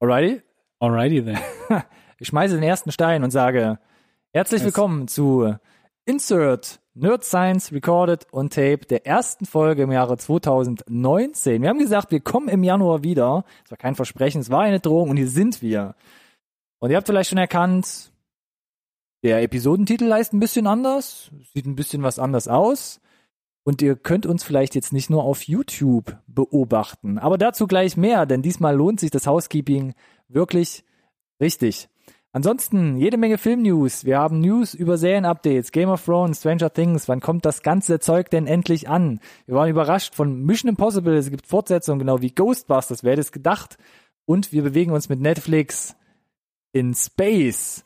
Alrighty? Alrighty then. Ich schmeiße den ersten Stein und sage, herzlich willkommen zu Insert Nerd Science Recorded on Tape der ersten Folge im Jahre 2019. Wir haben gesagt, wir kommen im Januar wieder. Es war kein Versprechen, es war eine Drohung und hier sind wir. Und ihr habt vielleicht schon erkannt, der Episodentitel heißt ein bisschen anders, sieht ein bisschen was anders aus. Und ihr könnt uns vielleicht jetzt nicht nur auf YouTube beobachten. Aber dazu gleich mehr, denn diesmal lohnt sich das Housekeeping wirklich richtig. Ansonsten jede Menge Filmnews. Wir haben News über Serienupdates, Game of Thrones, Stranger Things. Wann kommt das ganze Zeug denn endlich an? Wir waren überrascht von Mission Impossible. Es gibt Fortsetzungen, genau wie Ghostbusters. Wer hätte es gedacht? Und wir bewegen uns mit Netflix in Space.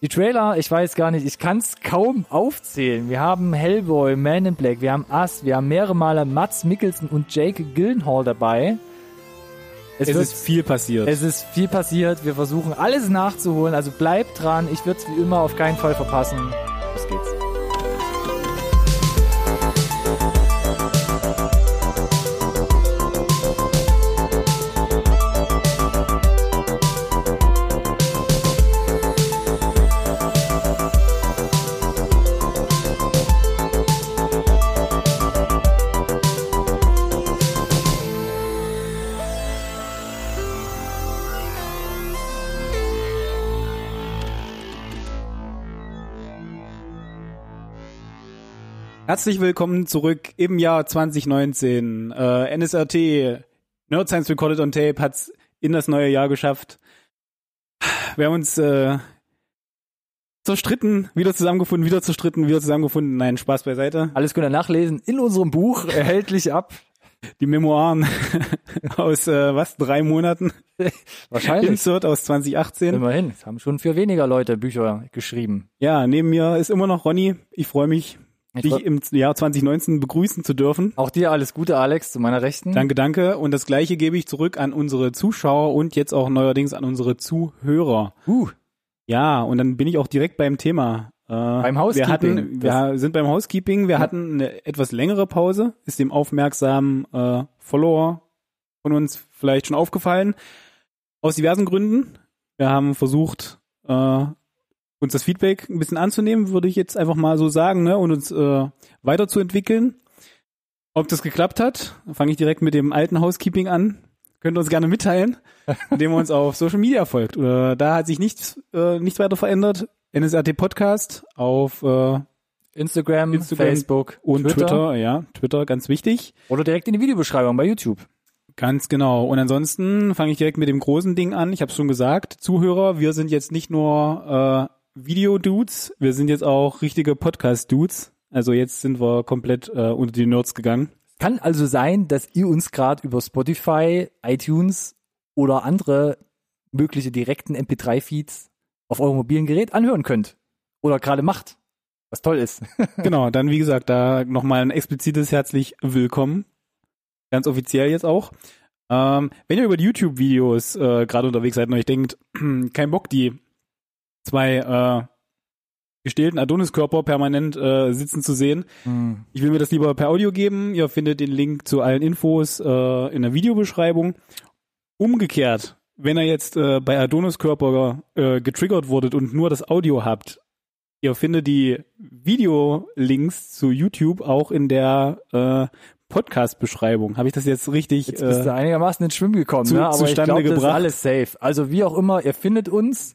Die Trailer, ich weiß gar nicht, ich kann es kaum aufzählen. Wir haben Hellboy, Man in Black, wir haben Us, wir haben mehrere Male Mats Mikkelsen und Jake Gyllenhaal dabei. Es wird- ist viel passiert. es ist viel passiert. Wir versuchen alles nachzuholen. Also bleibt dran. Ich würde es wie immer auf keinen Fall verpassen. Los geht's. Herzlich willkommen zurück im Jahr 2019. Äh, NSRT, Nerd Science Recorded on Tape, hat's in das neue Jahr geschafft. Wir haben uns äh, zerstritten, wieder zusammengefunden, wieder zerstritten, wieder zusammengefunden. Nein, Spaß beiseite. Alles könnt ihr nachlesen in unserem Buch, erhältlich ab. Die Memoiren aus äh, was, drei Monaten. Wahrscheinlich. Insert aus 2018. Immerhin. Es haben schon für weniger Leute Bücher geschrieben. Ja, neben mir ist immer noch Ronny. Ich freue mich, Ich dich im Jahr 2019 begrüßen zu dürfen. Auch dir alles Gute, Alex, zu meiner Rechten. Danke, danke. Und das gleiche gebe ich zurück an unsere Zuschauer und jetzt auch neuerdings an unsere Zuhörer. Uh, Ja, und dann bin ich auch direkt beim Thema. Äh, Beim Housekeeping. Wir, hatten, wir sind beim Housekeeping. Wir Ja. hatten eine etwas längere Pause. Ist dem aufmerksamen äh, Follower von uns vielleicht schon aufgefallen. Aus diversen Gründen. Wir haben versucht, äh, uns das Feedback ein bisschen anzunehmen, würde ich jetzt einfach mal so sagen, ne, und uns äh, weiterzuentwickeln. Ob das geklappt hat, fange ich direkt mit dem alten Housekeeping an. Könnt ihr uns gerne mitteilen, indem ihr uns auf Social Media folgt. Oder da hat sich nichts, äh, nichts weiter verändert. NSRT Podcast auf äh, Instagram, Instagram Facebook und Twitter. ja, Twitter, ganz wichtig. Oder direkt in die Videobeschreibung bei YouTube. Ganz genau. Und ansonsten fange ich direkt mit dem großen Ding an. Ich habe schon gesagt, Zuhörer, wir sind jetzt nicht nur äh, Video-Dudes, wir sind jetzt auch richtige Podcast-Dudes. Also jetzt sind wir komplett äh, unter die Nerds gegangen. Kann also sein, dass ihr uns gerade über Spotify, iTunes oder andere mögliche direkten MP3-Feeds auf eurem mobilen Gerät anhören könnt. Oder gerade macht. Was toll ist. genau, dann wie gesagt, da nochmal ein explizites herzlich willkommen. Ganz offiziell jetzt auch. Ähm, wenn ihr über die YouTube-Videos äh, gerade unterwegs seid und euch denkt, kein Bock, die zwei äh, gestählten Adoniskörper permanent äh, sitzen zu sehen, ich will mir das lieber per Audio geben. Ihr findet den Link zu allen Infos äh, in der Videobeschreibung. Umgekehrt, wenn ihr jetzt äh, bei Adoniskörper äh, getriggert wurdet und nur das Audio habt, ihr findet die Videolinks zu YouTube auch in der äh, Podcast-Beschreibung. Habe ich das jetzt richtig? Jetzt bist du Äh, einigermaßen ins Schwimmen gekommen, zu- ne? aber ich glaube, das ist alles safe. Also wie auch immer, ihr findet uns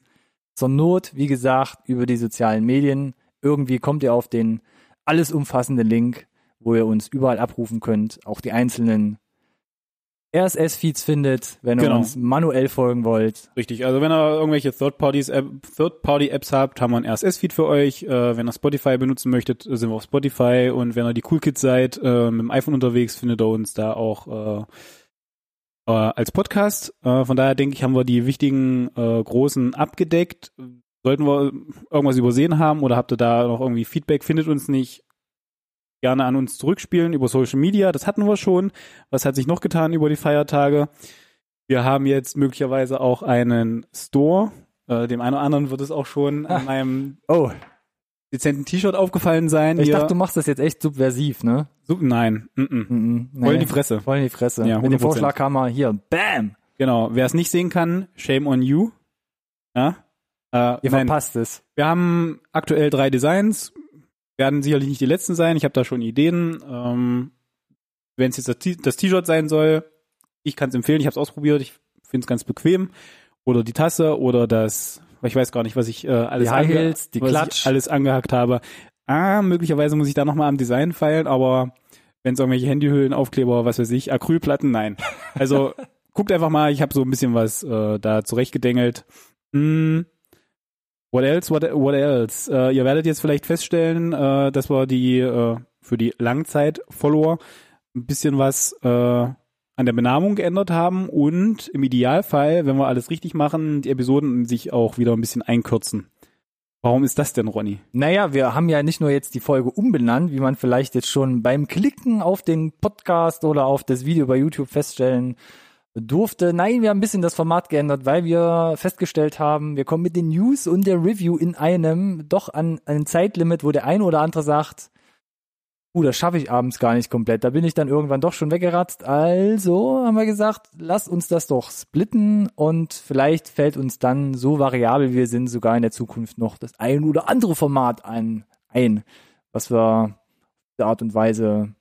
zur Not, wie gesagt, über die sozialen Medien. Irgendwie kommt ihr auf den alles umfassenden Link, wo ihr uns überall abrufen könnt, auch die einzelnen RSS-Feeds findet, wenn ihr Genau. uns manuell folgen wollt. richtig. Also wenn ihr irgendwelche Third-Party-Apps habt, haben wir ein RSS-Feed für euch. Äh, wenn ihr Spotify benutzen möchtet, sind wir auf Spotify. Und wenn ihr die Cool Kids seid, äh, mit dem iPhone unterwegs, findet ihr uns da auch äh, äh, als Podcast. Äh, von daher denke ich, haben wir die wichtigen äh, großen abgedeckt. Sollten wir irgendwas übersehen haben oder habt ihr da noch irgendwie Feedback, findet uns nicht, gerne an uns zurückspielen über Social Media. Das hatten wir schon. Was hat sich noch getan über die Feiertage? Wir haben jetzt möglicherweise auch einen Store. Äh, dem einen oder anderen wird es auch schon Ah. an meinem Oh, dezenten T-Shirt aufgefallen sein. ich Hier- dachte, du machst das jetzt echt subversiv, ne? so, nein, mm -mm. Mhm, voll in nee. die Fresse. Voll in die Fresse. Ja, Mit dem 100%. Vorschlag kam er hier, bam! Genau, wer es nicht sehen kann, shame on you. Ja, äh, Ihr nein, verpasst es. wir haben aktuell drei Designs, werden sicherlich nicht die letzten sein. Ich habe da schon Ideen. Ähm, Wenn es jetzt das T-Shirt sein soll, ich kann es empfehlen. Ich habe es ausprobiert. Ich finde es ganz bequem. Oder die Tasse oder das, ich weiß gar nicht, was ich äh, alles, Die Heels, die Klatsch. alles angehackt habe. Ah, möglicherweise muss ich da nochmal am Design feilen, aber wenn es irgendwelche Handyhüllen, Aufkleber, was weiß ich, Acrylplatten, nein. Also guckt einfach mal, ich habe so ein bisschen was äh, da zurechtgedengelt. Hm. What else? What, what else? Äh, ihr werdet jetzt vielleicht feststellen, äh, dass wir die äh, für die Langzeit-Follower ein bisschen was äh, an der Benamung geändert haben und im Idealfall, wenn wir alles richtig machen, die Episoden sich auch wieder ein bisschen einkürzen. Warum ist das denn, Ronny? Naja, wir haben ja nicht nur jetzt die Folge umbenannt, wie man vielleicht jetzt schon beim Klicken auf den Podcast oder auf das Video bei YouTube feststellen durfte. Nein, wir haben ein bisschen das Format geändert, weil wir festgestellt haben, wir kommen mit den News und der Review in einem doch an ein Zeitlimit, wo der eine oder andere sagt, uh, das schaffe ich abends gar nicht komplett. Da bin ich dann irgendwann doch schon weggeratzt. Also haben wir gesagt, lass uns das doch splitten und vielleicht fällt uns dann so variabel wie wir sind sogar in der Zukunft noch das ein oder andere Format ein, ein was wir auf die Art und Weise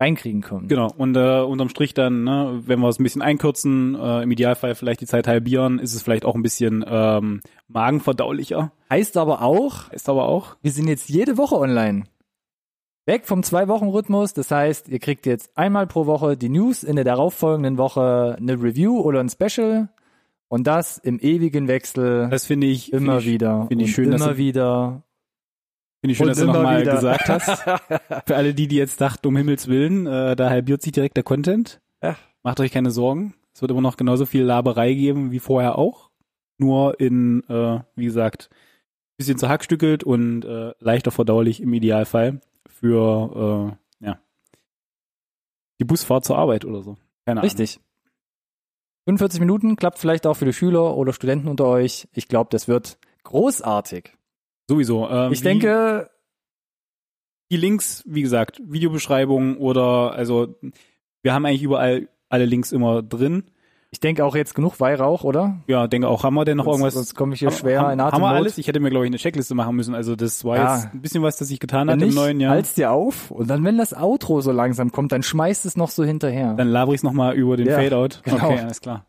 reinkriegen können. Genau, und äh, unterm Strich dann, ne, wenn wir es ein bisschen einkürzen, äh, im Idealfall vielleicht die Zeit halbieren, ist es vielleicht auch ein bisschen ähm, magenverdaulicher. Heißt aber auch, Ist aber auch. wir sind jetzt jede Woche online. Weg vom Zwei-Wochen-Rhythmus. Das heißt, ihr kriegt jetzt einmal pro Woche die News, in der darauffolgenden Woche eine Review oder ein Special. Und das im ewigen Wechsel Das finde ich immer find ich, wieder. finde ich schön, dass immer du- wieder. Finde ich schön, dass du nochmal gesagt hast. Für alle die, die jetzt dachten, um Himmels Willen, äh, da halbiert sich direkt der Content. Ja. Macht euch keine Sorgen. Es wird immer noch genauso viel Laberei geben wie vorher auch. Nur in, äh, wie gesagt, bisschen zerhackstückelt und äh, leichter verdaulich im Idealfall für äh, ja die Busfahrt zur Arbeit oder so. Keine Ahnung. Richtig. 45 Minuten klappt vielleicht auch für die Schüler oder Studenten unter euch. Ich glaube, das wird großartig. Sowieso. Ähm, Ich denke, die Links, wie gesagt, Videobeschreibung oder also wir haben eigentlich überall alle Links immer drin. Ich denke auch jetzt genug Weihrauch, oder? Ja, denke auch, haben wir denn noch Sonst- irgendwas? Sonst komme ich hier haben, schwer haben, in haben wir Atemnot. alles? Ich hätte mir, glaube ich, eine Checkliste machen müssen. Also das war Ja. jetzt ein bisschen was, das ich getan Wenn hat im neuen Jahr. halt's dir auf und dann, wenn das Outro so langsam kommt, dann schmeißt es noch so hinterher. Dann laber ich es nochmal über den Ja, Fadeout. genau. Okay, alles klar.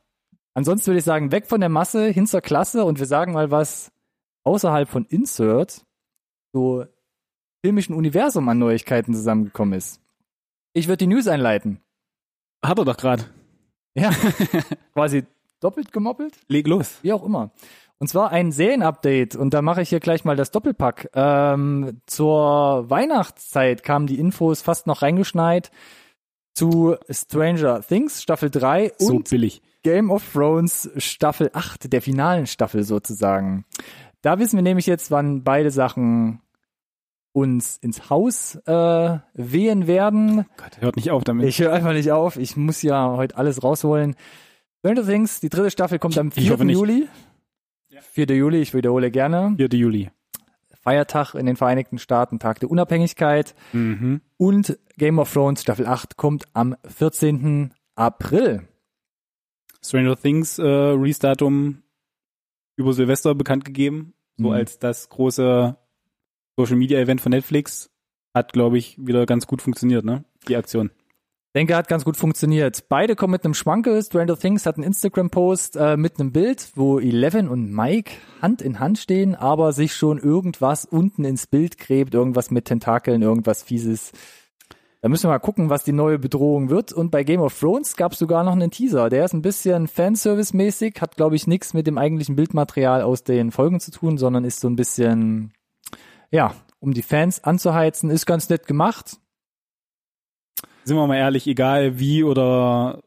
Ansonsten würde ich sagen, weg von der Masse, hin zur Klasse und wir sagen mal was außerhalb von Insert, so filmischen Universum an Neuigkeiten zusammengekommen ist. Ich würde die News einleiten. Hat er doch gerade. Ja, quasi doppelt gemoppelt, Leg los. wie auch immer. Und zwar ein Serienupdate und da mache ich hier gleich mal das Doppelpack. Ähm, zur Weihnachtszeit kamen die Infos fast noch reingeschneit zu Stranger Things Staffel 3 So und billig. Game of Thrones Staffel 8, der finalen Staffel sozusagen. Da wissen wir nämlich jetzt, wann beide Sachen uns ins Haus äh, wehen werden. Gott, hört nicht auf damit. Ich höre einfach nicht auf. Ich muss ja heute alles rausholen. Stranger Things, die dritte Staffel kommt am Ich 4. hoffe nicht. Juli. 4. Juli, ich wiederhole gerne. 4. Juli. Feiertag in den Vereinigten Staaten, Tag der Unabhängigkeit. Mhm. Und Game of Thrones Staffel 8 kommt am 14. April. Stranger Things äh, Release-Datum über Silvester bekannt gegeben. So Mhm. als das große Social-Media-Event von Netflix. Hat, glaube ich, wieder ganz gut funktioniert, ne? Die Aktion. denke, hat ganz gut funktioniert. Beide kommen mit einem Schwankel. Stranger Things hat einen Instagram-Post äh, mit einem Bild, wo Eleven und Mike Hand in Hand stehen, aber sich schon irgendwas unten ins Bild gräbt, irgendwas mit Tentakeln, irgendwas Fieses. Da müssen wir mal gucken, was die neue Bedrohung wird. Und bei Game of Thrones gab es sogar noch einen Teaser. Der ist ein bisschen Fanservice-mäßig, hat, glaube ich, nichts mit dem eigentlichen Bildmaterial aus den Folgen zu tun, sondern ist so ein bisschen, ja, um die Fans anzuheizen. Ist ganz nett gemacht. Sind wir mal ehrlich, egal wie oder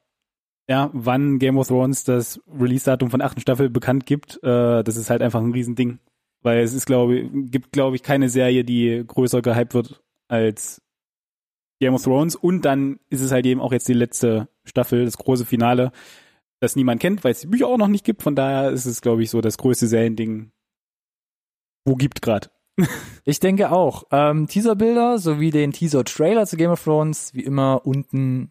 ja, wann Game of Thrones das Release-Datum von achten Staffel bekannt gibt, äh, das ist halt einfach ein Riesending. Weil es ist, glaube ich, gibt, glaube ich, keine Serie, die größer gehypt wird als Game of Thrones. Und dann ist es halt eben auch jetzt die letzte Staffel, das große Finale, das niemand kennt, weil es die Bücher auch noch nicht gibt. Von daher ist es, glaube ich, so das größte Seriending, wo gibt gerade. Ich denke auch. Ähm, Teaserbilder sowie den Teaser-Trailer zu Game of Thrones, wie immer unten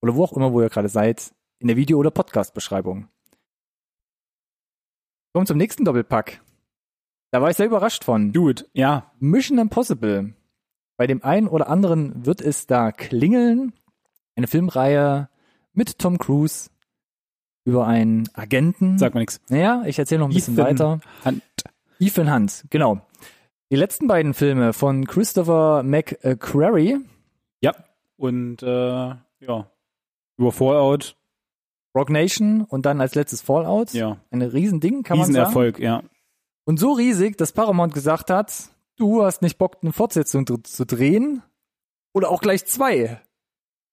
oder wo auch immer, wo ihr gerade seid, in der Video- oder Podcast-Beschreibung. Kommen zum nächsten Doppelpack. Da war ich sehr überrascht von. Dude, ja. Mission Impossible. Bei dem einen oder anderen wird es da klingeln. Eine Filmreihe mit Tom Cruise über einen Agenten. Sag mal nix. Naja, ich erzähle noch ein bisschen Ethan weiter. Hunt. Ethan Hunt, genau. Die letzten beiden Filme von Christopher McQuarrie, Ja. Und äh, ja. Über Fallout, Rock Nation und dann als letztes Fallout. ja. Ein Riesending, kann man sagen. Riesenerfolg, ja. Und so riesig, dass Paramount gesagt hat, du hast nicht Bock, eine Fortsetzung zu drehen. Oder auch gleich zwei.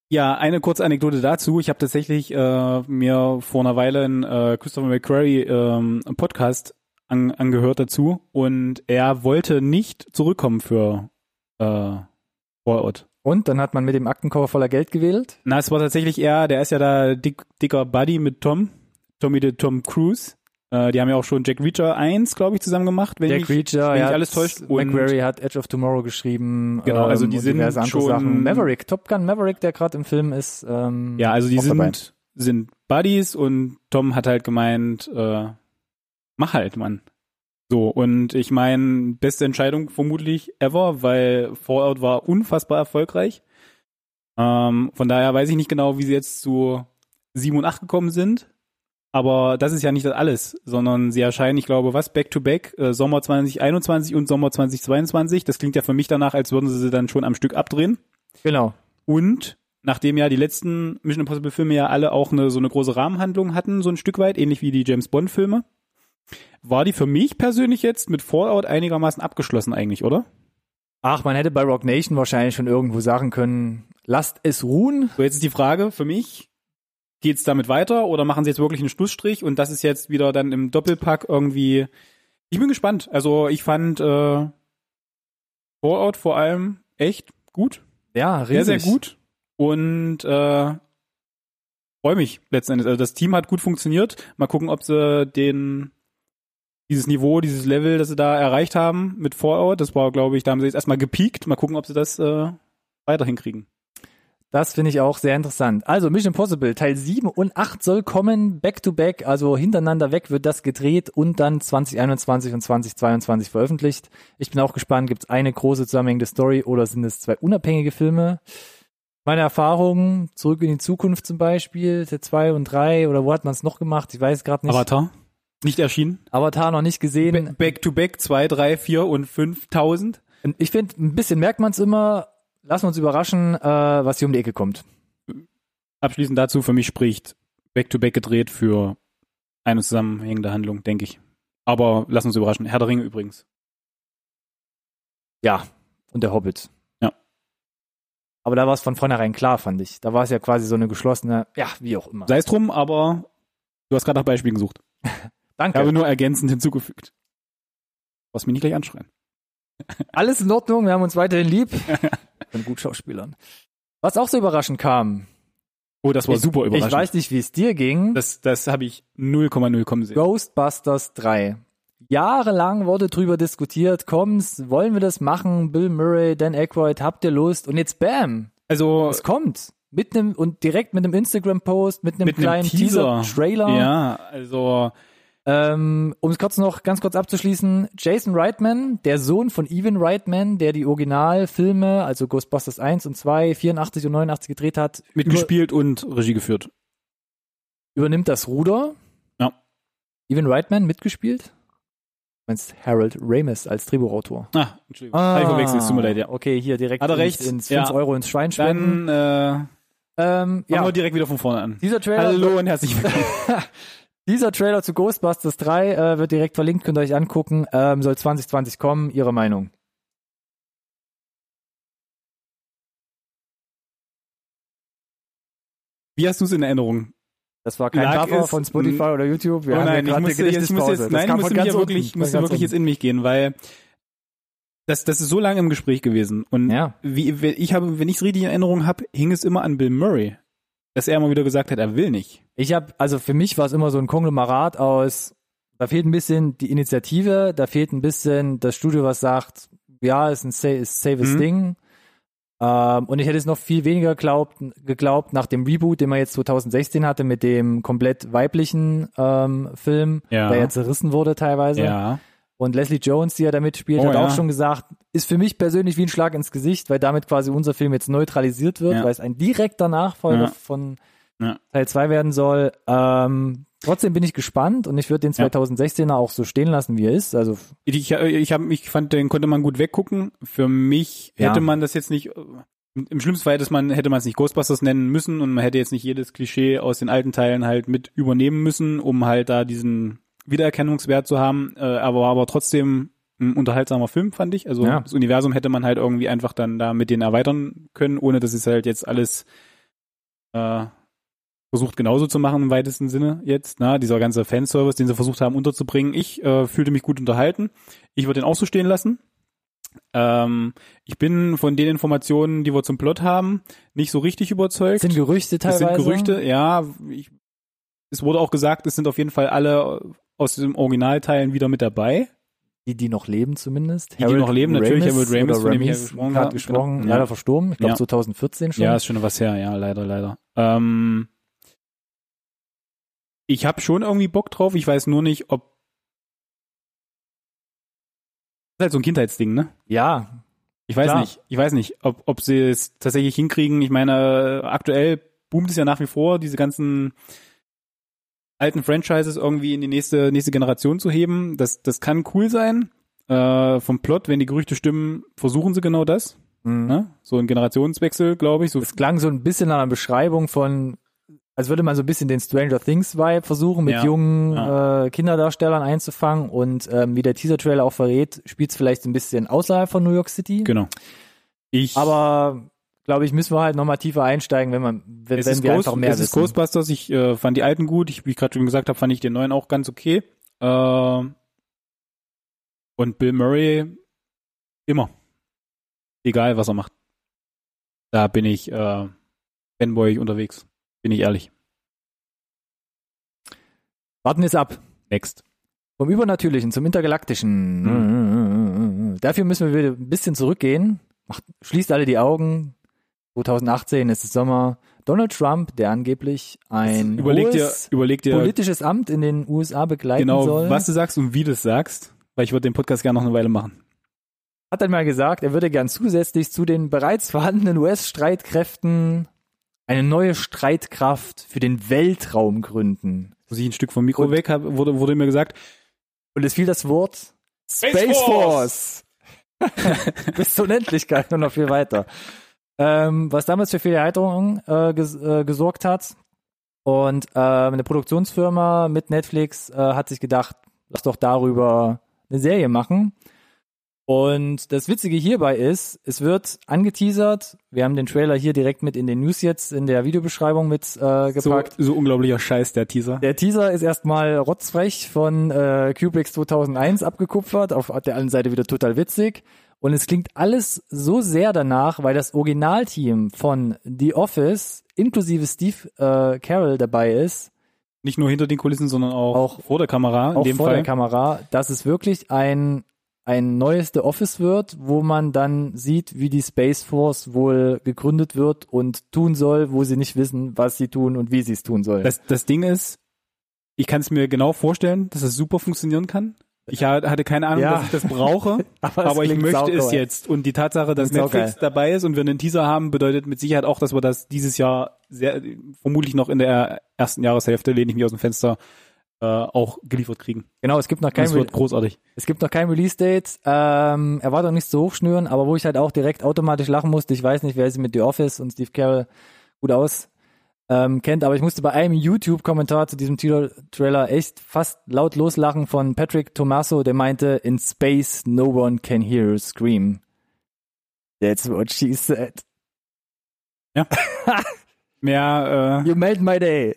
Ja, eine kurze Anekdote dazu. Ich habe tatsächlich äh, mir vor einer Weile einen äh, Christopher McQuarrie ähm, Podcast an, angehört dazu und er wollte nicht zurückkommen für äh, Fallout. Und dann hat man mit dem Aktenkoffer voller Geld gewählt. Na, es war tatsächlich er, der ist ja da dick, dicker Buddy mit Tom, Tommy de Tom Cruise. Äh, die haben ja auch schon Jack Reacher 1, glaube ich, zusammen gemacht, wenn Jack ich, Reacher, wenn ich hat- alles täuscht. McQuarrie hat Edge of Tomorrow geschrieben. Genau, also die und sind schon- Sachen. Maverick, Top Gun Maverick, der gerade im Film ist. Ähm, ja, also die dabei. sind, sind Buddies und Tom hat halt gemeint, äh, mach halt, Mann. So, und ich meine, beste Entscheidung vermutlich ever, weil Fallout war unfassbar erfolgreich. Ähm, von daher weiß ich nicht genau, wie sie jetzt zu 7 und 8 gekommen sind. Aber das ist ja nicht das alles, sondern sie erscheinen, ich glaube, was, back-to-back, äh, Sommer 2021 und Sommer 2022. Das klingt ja für mich danach, als würden sie sie dann schon am Stück abdrehen. Genau. Und nachdem ja die letzten Mission Impossible Filme ja alle auch eine, so eine große Rahmenhandlung hatten, so ein Stück weit, ähnlich wie die James Bond Filme, war die für mich persönlich jetzt mit Fallout einigermaßen abgeschlossen eigentlich, oder? Ach, man hätte bei Rock Nation wahrscheinlich schon irgendwo sagen können, lasst es ruhen. So, jetzt ist die Frage für mich, geht's damit weiter oder machen sie jetzt wirklich einen Schlussstrich und das ist jetzt wieder dann im Doppelpack irgendwie, ich bin gespannt. Also ich fand äh, Fallout vor allem echt gut. Ja, sehr, riesig. sehr gut. Und äh, freue mich letzten Endes. Also das Team hat gut funktioniert. Mal gucken, ob sie den dieses Niveau, dieses Level, das sie da erreicht haben mit Fallout, das war, glaube ich, da haben sie jetzt erstmal gepiekt. Mal gucken, ob sie das äh, weiterhin kriegen. Das finde ich auch sehr interessant. Also Mission Impossible Teil 7 und 8 soll kommen, back to back, also hintereinander weg wird das gedreht und dann 2021 und 2022 veröffentlicht. Ich bin auch gespannt, gibt es eine große zusammenhängende Story oder sind es zwei unabhängige Filme? Meine Erfahrungen, zurück in die Zukunft zum Beispiel, der 2 und 3 oder wo hat man es noch gemacht? Ich weiß gerade nicht. Avatar? Nicht erschienen? Avatar noch nicht gesehen. Ba- Back to back, zwei, drei, vier und 5000. Und Ich finde, ein bisschen merkt man es immer. Lassen wir uns überraschen, äh, was hier um die Ecke kommt. Abschließend dazu, für mich spricht Back to back gedreht für eine zusammenhängende Handlung, denke ich. Aber lass uns überraschen. Herr der Ringe übrigens. Ja, und der Hobbit. Ja. Aber da war es von vornherein klar, fand ich. Da war es ja quasi so eine geschlossene, ja, wie auch immer. Sei es drum, aber du hast gerade nach Beispielen gesucht. Ich Danke. habe nur ergänzend hinzugefügt. Du brauchst mich nicht gleich anschreien. Alles in Ordnung, wir haben uns weiterhin lieb. Von gut Schauspielern. Was auch so überraschend kam. Oh, das war ich, super überraschend. Ich weiß nicht, wie es dir ging. das das habe ich 0,0 kommen sehen. Ghostbusters 3. Jahrelang wurde drüber diskutiert, kommt's, wollen wir das machen? Bill Murray, Dan Aykroyd, habt ihr Lust? Und jetzt bam, Also es kommt. Mit einem, und direkt mit einem Instagram-Post, mit einem mit kleinen Teaser, Teaser-Trailer. Ja, also Ähm, um es kurz noch ganz kurz abzuschließen, Jason Reitman, der Sohn von Evan Reitman, der die Originalfilme, also Ghostbusters 1 und 2, 84 und 89 gedreht hat, mitgespielt und Regie geführt. übernimmt das Ruder. Ja. Evan Reitman mitgespielt? Du meinst Harold Ramis als Drehbuchautor. Ah, Entschuldigung. Hab ich verwechselt, tut mir leid, ja. Okay, hier direkt Hat er ins, recht? ins 5 Ja. Euro ins Schwein spenden. Dann äh, Ähm, ja, wir direkt wieder von vorne an. dieser Trailer, Hallo und herzlich willkommen. dieser Trailer zu Ghostbusters 3 äh, wird direkt verlinkt, könnt ihr euch angucken. Ähm, soll 2020 kommen. Ihre Meinung? Wie hast du es in Erinnerung? Das war kein Lag Cover von Spotify oder YouTube. Wir oh nein, ich musste, eine jetzt, ich muss Gedächtnispause. jetzt, nein, ich musste mich ja wirklich, unten, musste wirklich jetzt in mich gehen, weil das, das ist so lange im Gespräch gewesen. Und Ja. wie- ich habe, wenn ich es richtig in Erinnerung habe, hing es immer an Bill Murray. Dass er immer wieder gesagt hat, er will nicht. Ich habe, also für mich war es immer so ein Konglomerat aus, da fehlt ein bisschen die Initiative, da fehlt ein bisschen das Studio, was sagt, ja, ist ein sa- ist safes Mhm. Ding. Ähm, und ich hätte es noch viel weniger glaubt, geglaubt nach dem Reboot, den man jetzt 2016 hatte mit dem komplett weiblichen ähm, Film, Ja. der ja zerrissen wurde teilweise. Ja. Und Leslie Jones, die ja da mitspielt, Oh, hat ja. auch schon gesagt, ist für mich persönlich wie ein Schlag ins Gesicht, weil damit quasi unser Film jetzt neutralisiert wird, Ja. weil es ein direkter Nachfolger Ja. von. Teil 2 werden soll. Ähm, trotzdem bin ich gespannt und ich würde den Ja. 2016er auch so stehen lassen, wie er ist. Also Ich, ich, hab, ich fand, den konnte man gut weggucken. Für mich hätte man das jetzt nicht, im schlimmsten Fall hätte man, hätte man es nicht Ghostbusters nennen müssen und man hätte jetzt nicht jedes Klischee aus den alten Teilen halt mit übernehmen müssen, um halt da diesen Wiedererkennungswert zu haben. Äh, aber aber trotzdem ein unterhaltsamer Film, fand ich. Also Ja. das Universum hätte man halt irgendwie einfach dann da mit denen erweitern können, ohne dass es halt jetzt alles äh, versucht genauso zu machen im weitesten Sinne jetzt, na, dieser ganze Fanservice, den sie versucht haben unterzubringen. Ich äh, fühlte mich gut unterhalten. Ich würde den auch so stehen lassen. Ähm, ich bin von den Informationen, die wir zum Plot haben, nicht so richtig überzeugt. sind Gerüchte Das teilweise. sind Gerüchte, ja. Ich, es wurde auch gesagt, es sind auf jeden Fall alle aus den Originalteilen wieder mit dabei. Die, die noch leben zumindest. Die, die noch leben, natürlich, Harold Ramis, von dem ich Ramis, gesprochen gerade habe, gesprochen, genau. leider Ja. verstorben. Ich glaube Ja. 2014 schon. Ja, ist schon was her, ja, leider, leider. Ähm, ich habe schon irgendwie Bock drauf, ich weiß nur nicht, ob. Das ist halt so ein Kindheitsding, ne? ja, Ich weiß Klar. nicht, ich weiß nicht, ob, ob sie es tatsächlich hinkriegen. Ich meine, aktuell boomt es ja nach wie vor, diese ganzen alten Franchises irgendwie in die nächste, nächste Generation zu heben. Das, das kann cool sein. Äh, vom Plot, wenn die Gerüchte stimmen, versuchen sie genau das. Mhm. Ne? So ein Generationswechsel, glaube ich. So Es klang so ein bisschen nach einer Beschreibung von, als würde man so ein bisschen den Stranger Things Vibe versuchen, mit Ja, jungen ja. Äh, Kinderdarstellern einzufangen. Und ähm, wie der Teaser-Trailer auch verrät, spielt es vielleicht ein bisschen außerhalb von New York City. Genau. Ich, Aber glaube ich, müssen wir halt nochmal tiefer einsteigen, wenn man, wenn, es wenn ist, wir Ghost, einfach mehr es ist wissen. Ghostbusters. Ich äh, fand die alten gut. Ich, wie ich gerade schon gesagt habe, fand ich den neuen auch ganz okay. Äh, und Bill Murray immer. Egal, was er macht. Da bin ich äh, Fanboy unterwegs. Bin ich ehrlich. Warten es ab. Next. Vom Übernatürlichen zum Intergalaktischen. Dafür müssen wir wieder ein bisschen zurückgehen. Macht, schließt alle die Augen. 2018 ist es Sommer. Donald Trump, der angeblich ein Überleg dir, überleg dir politisches Amt in den USA begleiten genau, soll, was du sagst und wie du es sagst, weil ich würde den Podcast gerne noch eine Weile machen. hat dann mal gesagt, er würde gern zusätzlich zu den bereits vorhandenen US-Streitkräften eine neue Streitkraft für den Weltraum gründen. Muss ich ein Stück vom Mikro Und- weg, hab, wurde, wurde mir gesagt, Und es fiel das Wort Space, Force. Bis zur Unendlichkeit und noch viel weiter. Ähm, was damals für viel Erheiterung äh, ges äh, gesorgt hat. Und ähm, eine Produktionsfirma mit Netflix äh, hat sich gedacht, lass doch darüber eine Serie machen. Und das Witzige hierbei ist, es wird angeteasert. Wir haben den Trailer hier direkt mit in den News jetzt in der Videobeschreibung mit äh, so, gepackt. so unglaublicher Scheiß, der Teaser. Der Teaser ist erstmal rotzfrech von äh, Kubricks 2001 abgekupfert, auf der anderen Seite wieder total witzig. Und es klingt alles so sehr danach, weil das Originalteam von The Office inklusive Steve äh, Carroll dabei ist, Nicht nur hinter den Kulissen, sondern auch, Auch- vor der Kamera in auch dem vor Fall. der Kamera, dass es wirklich ein ein neues The Office wird, wo man dann sieht, wie die Space Force wohl gegründet wird und tun soll, wo sie nicht wissen, was sie tun und wie sie es tun soll. Das, das Ding ist, ich kann es mir genau vorstellen, dass es super funktionieren kann. Ich ha- hatte keine Ahnung, Ja. dass ich das brauche, es aber ich möchte es saugeil. jetzt. Und die Tatsache, dass Klingt Netflix saugeil. dabei ist und wir einen Teaser haben, bedeutet mit Sicherheit auch, dass wir das dieses Jahr sehr, vermutlich noch in der ersten Jahreshälfte, lehne ich mich aus dem Fenster, äh, auch geliefert kriegen. Genau, es gibt noch kein Das wird großartig. Es gibt noch kein Release-Date. Ähm, Erwartung nicht so hochschnüren, aber wo ich halt auch direkt automatisch lachen musste, ich weiß nicht, wer sich mit The Office und Steve Carell gut aus ähm, kennt, aber ich musste bei einem YouTube-Kommentar zu diesem Tra- Trailer echt fast laut loslachen von Patrick Tomaso, der meinte, in space no one can hear her scream. That's what she said. Mehr, äh, You made my day.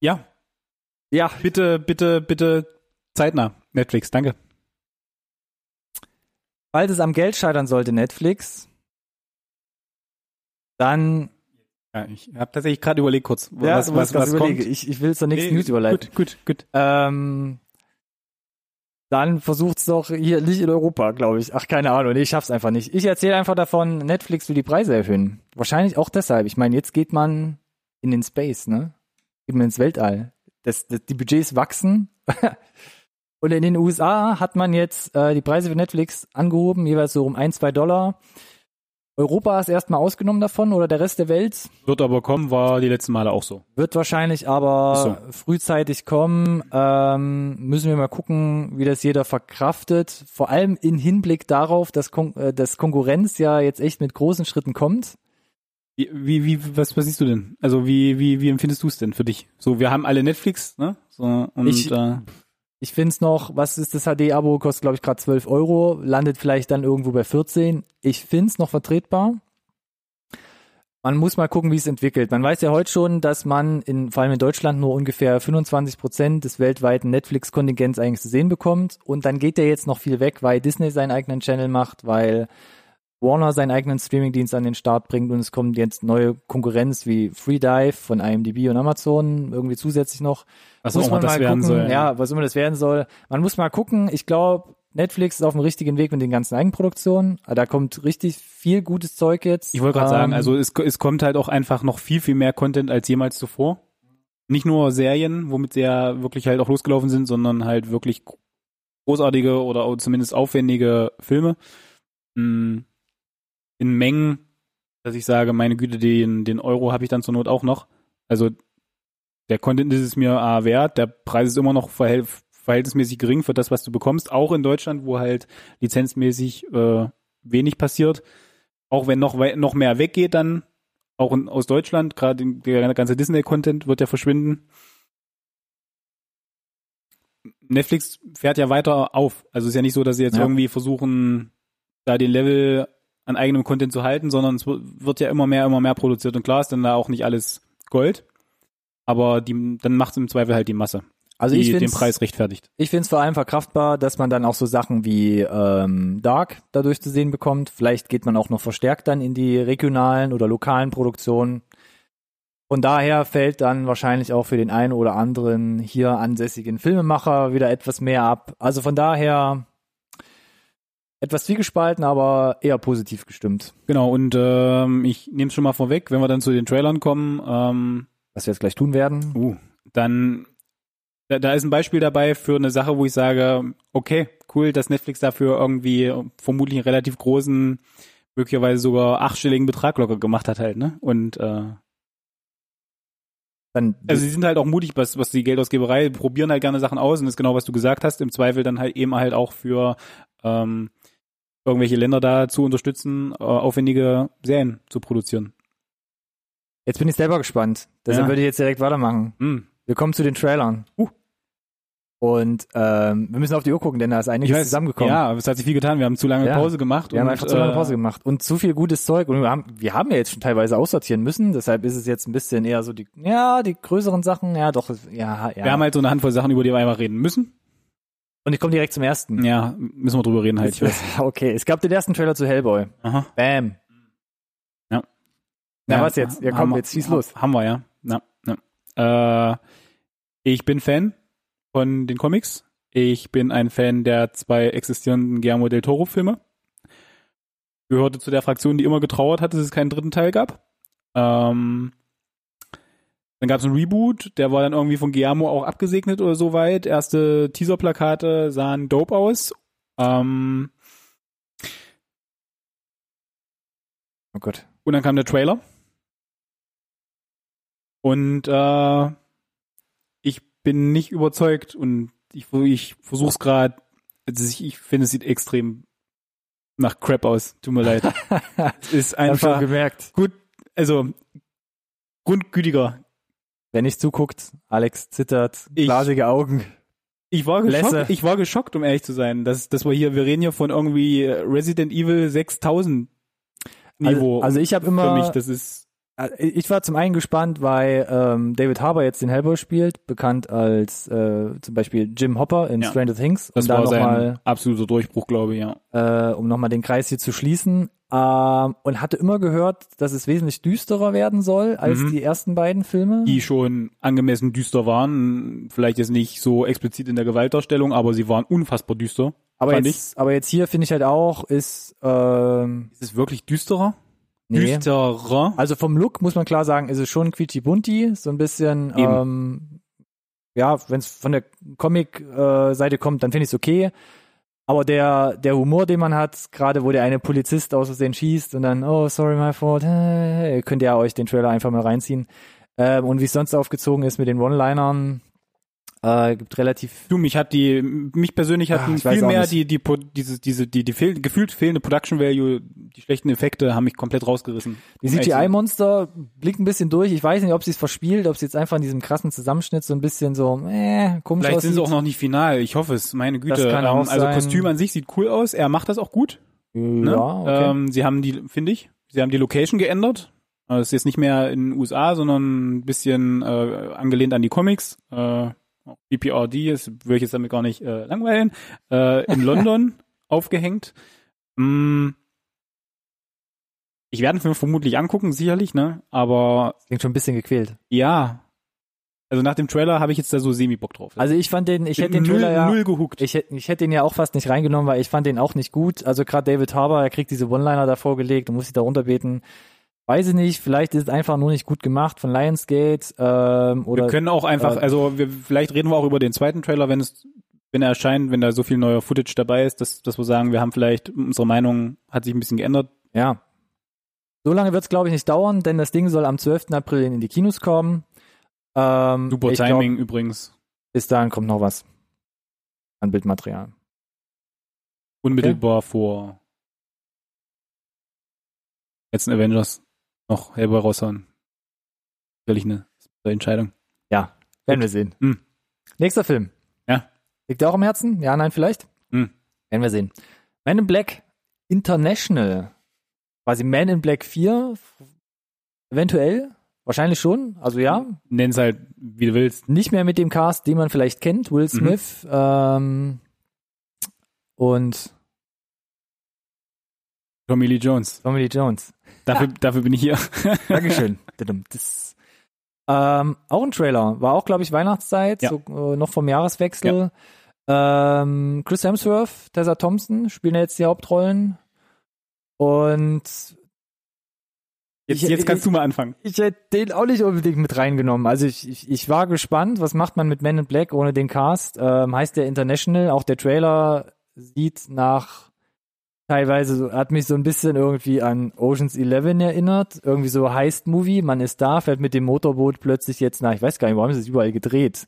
ja, Ja, bitte, bitte, bitte zeitnah. Netflix, danke. falls es am Geld scheitern sollte, Netflix, dann Ja, ich habe tatsächlich gerade überlegt kurz, ja, was, was, was überlegen. kommt. Ich, ich will zur nächsten Nee, News überleiten. Gut, gut, gut. Ähm, dann versucht's doch hier nicht in Europa, glaube ich. Ach, keine Ahnung, nee, ich schaff's einfach nicht. Ich erzähle einfach davon, Netflix will die Preise erhöhen. Wahrscheinlich auch deshalb. Ich meine, jetzt geht man in den Space, ne? Geht man ins Weltall. Das, das, die Budgets wachsen. Und in den USA hat man jetzt äh, die Preise für Netflix angehoben, jeweils so um ein, zwei Dollar. Europa ist erstmal ausgenommen davon oder der Rest der Welt. Wird aber kommen, war die letzten Male auch so. Wird wahrscheinlich aber So. frühzeitig kommen. Ähm, müssen wir mal gucken, wie das jeder verkraftet. Vor allem in Hinblick darauf, dass, Kon äh, dass Konkurrenz ja jetzt echt mit großen Schritten kommt. Wie, wie, wie was, was siehst du denn? Also wie, wie, wie empfindest du es denn für dich? So, wir haben alle Netflix, ne? So, und Ich- äh, Ich find's noch, was ist das HD-Abo? Kostet, glaube ich, gerade 12 Euro, landet vielleicht dann irgendwo bei 14. Ich find's noch vertretbar. Man muss mal gucken, wie es entwickelt. Man weiß ja heute schon, dass man in, vor allem in Deutschland nur ungefähr 25 Prozent des weltweiten Netflix-Kontingents eigentlich zu sehen bekommt. Und dann geht der jetzt noch viel weg, weil Disney seinen eigenen Channel macht, weil Warner seinen eigenen Streamingdienst an den Start bringt und es kommt jetzt neue Konkurrenz wie Freedive von IMDb und Amazon irgendwie zusätzlich noch was muss man das mal werden gucken, soll. ja, was immer das werden soll. Man muss mal gucken. Ich glaube, Netflix ist auf dem richtigen Weg mit den ganzen Eigenproduktionen. Da kommt richtig viel gutes Zeug jetzt. Ich wollte gerade sagen, Ähm, also es, es kommt halt auch einfach noch viel, viel mehr Content als jemals zuvor. Nicht nur Serien, womit sie ja wirklich halt auch losgelaufen sind, sondern halt wirklich großartige oder zumindest aufwendige Filme. Mm, In Mengen, dass ich sage, meine Güte, den, den Euro habe ich dann zur Not auch noch. Also der Content ist es mir A wert, der Preis ist immer noch verhält, verhältnismäßig gering für das, was du bekommst, auch in Deutschland, wo halt lizenzmäßig äh, wenig passiert auch wenn noch noch mehr weggeht dann auch in, aus Deutschland, gerade der ganze Disney-Content wird ja verschwinden. Netflix fährt ja weiter auf. Also es ist ja nicht so, dass sie jetzt Ja. irgendwie versuchen, da den Level an eigenem Content zu halten, sondern es wird ja immer mehr, immer mehr produziert. Und klar ist dann da auch nicht alles Gold, aber die, dann macht es im Zweifel halt die Masse, also die ich den Preis rechtfertigt. ich finde es vor allem verkraftbar, dass man dann auch so Sachen wie ähm, Dark dadurch zu sehen bekommt. Vielleicht geht man auch noch verstärkt dann in die regionalen oder lokalen Produktionen. Von daher fällt dann wahrscheinlich auch für den einen oder anderen hier ansässigen Filmemacher wieder etwas mehr ab. Also von daher etwas zwiegespalten, aber eher positiv gestimmt. Genau, und ähm, ich nehme es schon mal vorweg, wenn wir dann zu den Trailern kommen, ähm, Was wir jetzt gleich tun werden. Uh, dann da, da ist ein Beispiel dabei für eine Sache, wo ich sage, okay, cool, dass Netflix dafür irgendwie vermutlich einen relativ großen, möglicherweise sogar achtstelligen Betrag locker gemacht hat halt, ne? Und äh, Dann also sie sind halt auch mutig, was, was die Geldausgeberei, probieren halt gerne Sachen aus und das ist genau, was du gesagt hast, im Zweifel dann halt eben halt auch für ähm, irgendwelche Länder da zu unterstützen, äh, aufwendige Serien zu produzieren. jetzt bin ich selber gespannt. Deshalb Ja. würde ich jetzt direkt weitermachen. Hm. Wir kommen zu den Trailern. Uh. Und ähm, wir müssen auf die Uhr gucken, denn da ist einiges zusammengekommen. Ja, es hat sich viel getan. Wir haben zu lange Ja. Pause gemacht. Wir haben und, einfach zu lange äh, Pause gemacht und zu viel gutes Zeug und wir haben, wir haben ja jetzt schon teilweise aussortieren müssen, deshalb ist es jetzt ein bisschen eher so die, ja, die größeren Sachen, ja doch, ja, ja. Wir haben halt so eine Handvoll Sachen, über die wir einfach reden müssen. Und ich komme direkt zum ersten. Ja, müssen wir drüber reden halt. Ich weiß. Okay, es gab den ersten Trailer zu Hellboy. Aha. Bam. Ja. Na was jetzt? Ja komm, jetzt schieß los. Haben wir, ja. ja, ja. Äh, ich bin Fan von den Comics. Ich bin ein Fan der zwei existierenden Guillermo del Toro Filme. Gehörte zu der Fraktion, die immer getrauert hat, dass es keinen dritten Teil gab. Ähm, dann gab es einen Reboot, der war dann irgendwie von Guillermo auch abgesegnet oder so weit. Erste Teaserplakate sahen dope aus. Ähm, Oh Gott. Und dann kam der Trailer. Und äh, ich bin nicht überzeugt und ich, ich versuche es gerade. Also ich, ich finde, es sieht extrem nach Crap aus. Tut mir leid. es ist einfach gemerkt. gut. Also grundgütiger. Wenn nicht zuguckt, Alex zittert, glasige Augen. Ich war Lässe. geschockt. Ich war geschockt, um ehrlich zu sein. dass dass wir hier, wir reden hier von irgendwie Resident Evil 6000 Niveau. Also, also ich habe für immer mich, das ist ich war zum einen gespannt, weil ähm, David Harbour jetzt den Hellboy spielt, bekannt als äh, zum Beispiel Jim Hopper in Ja. Stranger Things. Das um da war sein mal, absoluter Durchbruch, glaube ich, ja. äh, um nochmal den Kreis hier zu schließen. Ähm, und hatte immer gehört, dass es wesentlich düsterer werden soll als Mhm. die ersten beiden Filme. Die schon angemessen düster waren. Vielleicht jetzt nicht so explizit in der Gewaltdarstellung, aber sie waren unfassbar düster. aber, jetzt, aber jetzt hier finde ich halt auch, ist ähm, Ist es wirklich düsterer? Nee. Düsterer? Also vom Look muss man klar sagen, ist es schon quietschi-bunti, so ein bisschen, Eben. ähm, ja, wenn es von der Comic-Seite kommt, dann finde ich es okay. Aber der, der Humor, den man hat, gerade wo der eine Polizist aus Versehen schießt und dann, oh, sorry, my fault, könnt ihr euch den Trailer einfach mal reinziehen. Ähm, und wie es sonst aufgezogen ist mit den One-Linern, äh, gibt relativ Du, mich hat die, mich persönlich Ah, hatten ich weiß viel mehr die, die, diese, diese, die, die fehl, gefühlt fehlende Production Value, die schlechten Effekte haben mich komplett rausgerissen. Die. CGI-Monster blickt ein bisschen durch. Ich weiß nicht, ob sie es verspielt, ob sie jetzt einfach in diesem krassen Zusammenschnitt so ein bisschen so, äh, komisch Vielleicht aussieht. sind sie auch noch nicht final. Ich hoffe es. Meine Güte. Das kann auch ähm, also sein. Kostüm an sich sieht cool aus. Er macht das auch gut. Ne? Ja, okay. ähm, sie haben die, finde ich, sie haben die Location geändert. Also Es ist jetzt nicht mehr in den USA, sondern ein bisschen äh, angelehnt an die Comics. Äh, BPRD, das würde ich jetzt damit gar nicht äh, langweilen. Äh, in London aufgehängt. Mm, ich werde ihn mir vermutlich angucken, sicherlich, ne? Aber Klingt schon ein bisschen gequält. ja. Also nach dem Trailer habe ich jetzt da so semi-Bock drauf. Also ich fand den, ich hätte den null, Trailer ja, null gehuckt. ich hätte, ich hätte den ja auch fast nicht reingenommen, weil ich fand den auch nicht gut. Also gerade David Harbour, er kriegt diese One-Liner da vorgelegt und muss sich da runterbeten. Weiß ich nicht, vielleicht ist es einfach nur nicht gut gemacht von Lionsgate, ähm, oder wir können auch einfach, äh, also wir, vielleicht reden wir auch über den zweiten Trailer, wenn es, wenn er erscheint, wenn da so viel neuer Footage dabei ist, dass, dass wir sagen, wir haben vielleicht, unsere Meinung hat sich ein bisschen geändert. ja. So lange wird es, glaube ich, nicht dauern, denn das Ding soll am 12. April in die Kinos kommen. Ähm, Super ich glaub, Timing übrigens. bis dahin kommt noch was an Bildmaterial. Unmittelbar vor letzten Avengers noch Hellboy raushauen. Sicherlich eine Entscheidung. Werden wir sehen. Hm. Nächster Film. Ja. Liegt dir auch am Herzen? Ja, nein, vielleicht? Hm. Werden wir sehen. Man in Black International. Quasi Man in Black 4. Eventuell. Wahrscheinlich schon. Also ja. Nenn's halt, wie du willst. Nicht mehr mit dem Cast, den man vielleicht kennt. Will Smith. Ähm, und Tommy Lee Jones. Tommy Lee Jones. Dafür, dafür bin ich hier. Dankeschön. Das, ähm, auch ein Trailer. War auch, glaube ich, Weihnachtszeit, Ja. so, äh, noch vom Jahreswechsel. Ähm, Chris Hemsworth, Tessa Thompson spielen jetzt die Hauptrollen. Und Jetzt, Ich- jetzt kannst du mal anfangen. ich hätte den auch nicht unbedingt mit reingenommen. Also ich, ich, ich war gespannt, was macht man mit Men in Black ohne den Cast? Ähm, heißt der International, auch der Trailer sieht nach teilweise so, hat mich so ein bisschen irgendwie an Oceans 11 erinnert. Irgendwie so Heist-Movie, man ist da, fährt mit dem Motorboot plötzlich jetzt nach, ich weiß gar nicht, warum ist es überall gedreht?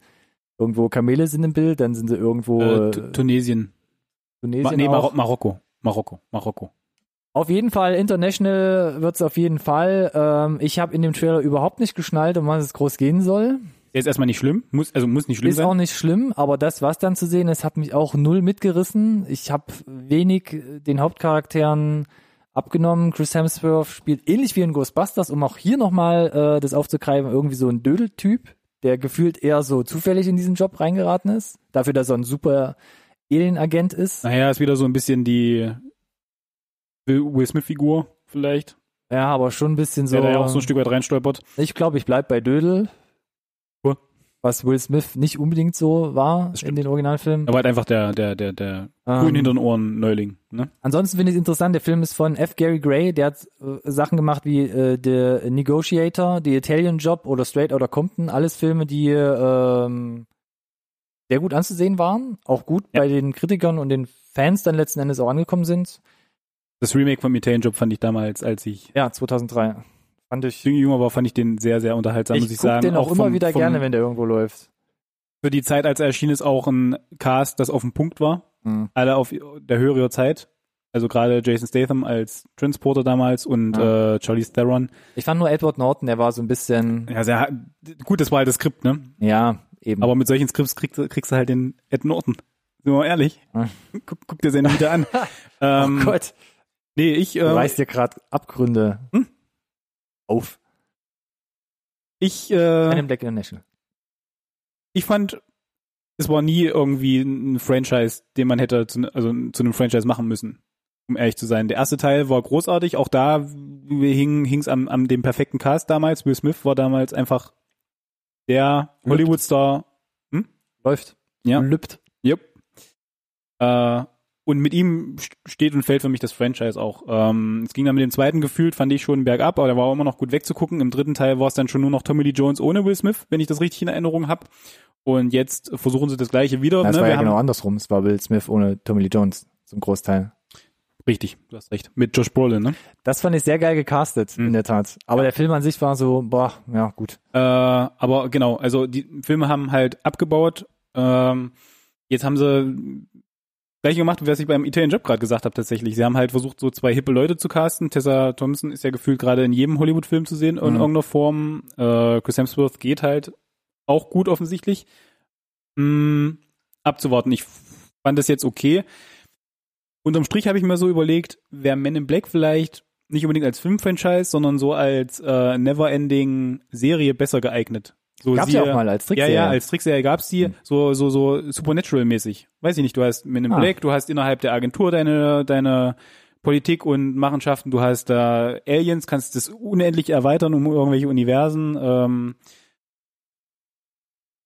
Irgendwo Kamele sind im Bild, dann sind sie irgendwo Äh, Tu- Tunesien. Ma Tunesien nee. Maro Marokko. Marokko. Marokko. Auf jeden Fall, International wird's auf jeden Fall. Ähm, ich habe in dem Trailer überhaupt nicht geschnallt, um was es groß gehen soll. Der ist erstmal nicht schlimm. Muss, also muss nicht schlimm ist sein. auch nicht schlimm, aber das, was dann zu sehen ist, hat mich auch null mitgerissen. Ich habe wenig äh, den Hauptcharakteren abgenommen. Chris Hemsworth spielt ähnlich wie in Ghostbusters, um auch hier nochmal äh, das aufzugreifen, irgendwie so ein Dödeltyp, der gefühlt eher so zufällig in diesen Job reingeraten ist. Dafür, dass er ein super Alienagent ist. Naja, ist wieder so ein bisschen die Will Will Smith-Figur vielleicht, Ja, aber schon ein bisschen so. der da ja auch so ein Stück weit reinstolpert. Ich glaube, ich bleib bei Dödel. Was Will Smith nicht unbedingt so war in den Originalfilmen. Aber halt einfach der, der, der, der grün Ähm, hinter den Ohren Neuling. Ne? Ansonsten finde ich es interessant, der Film ist von F. Gary Gray, der hat äh, Sachen gemacht wie äh, The Negotiator, The Italian Job oder Straight Outta Compton, alles Filme, die ähm, sehr gut anzusehen waren, auch gut Ja. bei den Kritikern und den Fans dann letzten Endes auch angekommen sind. Das Remake von Italian Job fand ich damals, als ich Ja, 2003. Fand ich. jünger war, fand ich den sehr, sehr unterhaltsam, muss Ich ich guck sagen. den auch, immer vom- wieder vom- gerne, wenn der irgendwo läuft. Für die Zeit, als er erschien, ist auch ein Cast, das auf dem Punkt war. Mhm. Alle auf der Höhe ihrer Zeit. Also gerade Jason Statham als Transporter damals und Ja. äh, Charlie Theron. Ich fand nur Edward Norton, der war so ein bisschen, Ja, sehr, gut, das war halt das Skript, ne? ja, eben. Aber mit solchen Skripts kriegst, du- kriegst du halt den Ed Norton. Sind wir mal ehrlich. Hm. Guck, guck dir seine wieder an. ähm, oh Gott. Nee, ich, Du äh, reißt dir gerade Abgründe Hm? Auf. Ich, äh, in Black International. ich fand, es war nie irgendwie ein Franchise, den man hätte zu, also zu einem Franchise machen müssen, um ehrlich zu sein. Der erste Teil war großartig, auch da hing es am, am dem perfekten Cast damals. Will Smith war damals einfach der. Hollywood-Star. Läuft. Ja. Lübt. Yep. Äh, und mit ihm st- steht und fällt für mich das Franchise auch. Ähm, es ging dann mit dem zweiten gefühlt, fand ich schon bergab, aber der war auch immer noch gut wegzugucken. Im dritten Teil war es dann schon nur noch Tommy Lee Jones ohne Will Smith, wenn ich das richtig in Erinnerung habe. Und jetzt versuchen sie das gleiche wieder. Das ne? war Wir ja genau andersrum. Es war Will Smith ohne Tommy Lee Jones zum Großteil. Richtig, du hast recht. Mit Josh Brolin, ne? Das fand ich sehr geil gecastet, Mhm. in der Tat. Aber der Film an sich war so, boah, ja, gut. Äh, aber genau, also die Filme haben halt abgebaut. Ähm, jetzt haben sie gleich gemacht, was ich beim Italian Job gerade gesagt habe tatsächlich. Sie haben halt versucht, so zwei hippe Leute zu casten. Tessa Thompson ist ja gefühlt gerade in jedem Hollywood-Film zu sehen in Mhm. irgendeiner Form. Äh, Chris Hemsworth geht halt auch gut offensichtlich. Mm, abzuwarten. Ich fand das jetzt okay. Unterm Strich habe ich mir so überlegt, wäre Men in Black vielleicht nicht unbedingt als Filmfranchise, sondern so als äh, Never-Ending-Serie besser geeignet. So Gab's ja siehe- auch mal als ja, Trickserie. ja, als Trickserie gab's die, Hm. so, so, so Supernatural-mäßig. Weiß ich nicht, du hast Men in Ah. Black, du hast innerhalb der Agentur deine, deine Politik und Machenschaften, du hast da Aliens, kannst das unendlich erweitern um irgendwelche Universen. Ähm,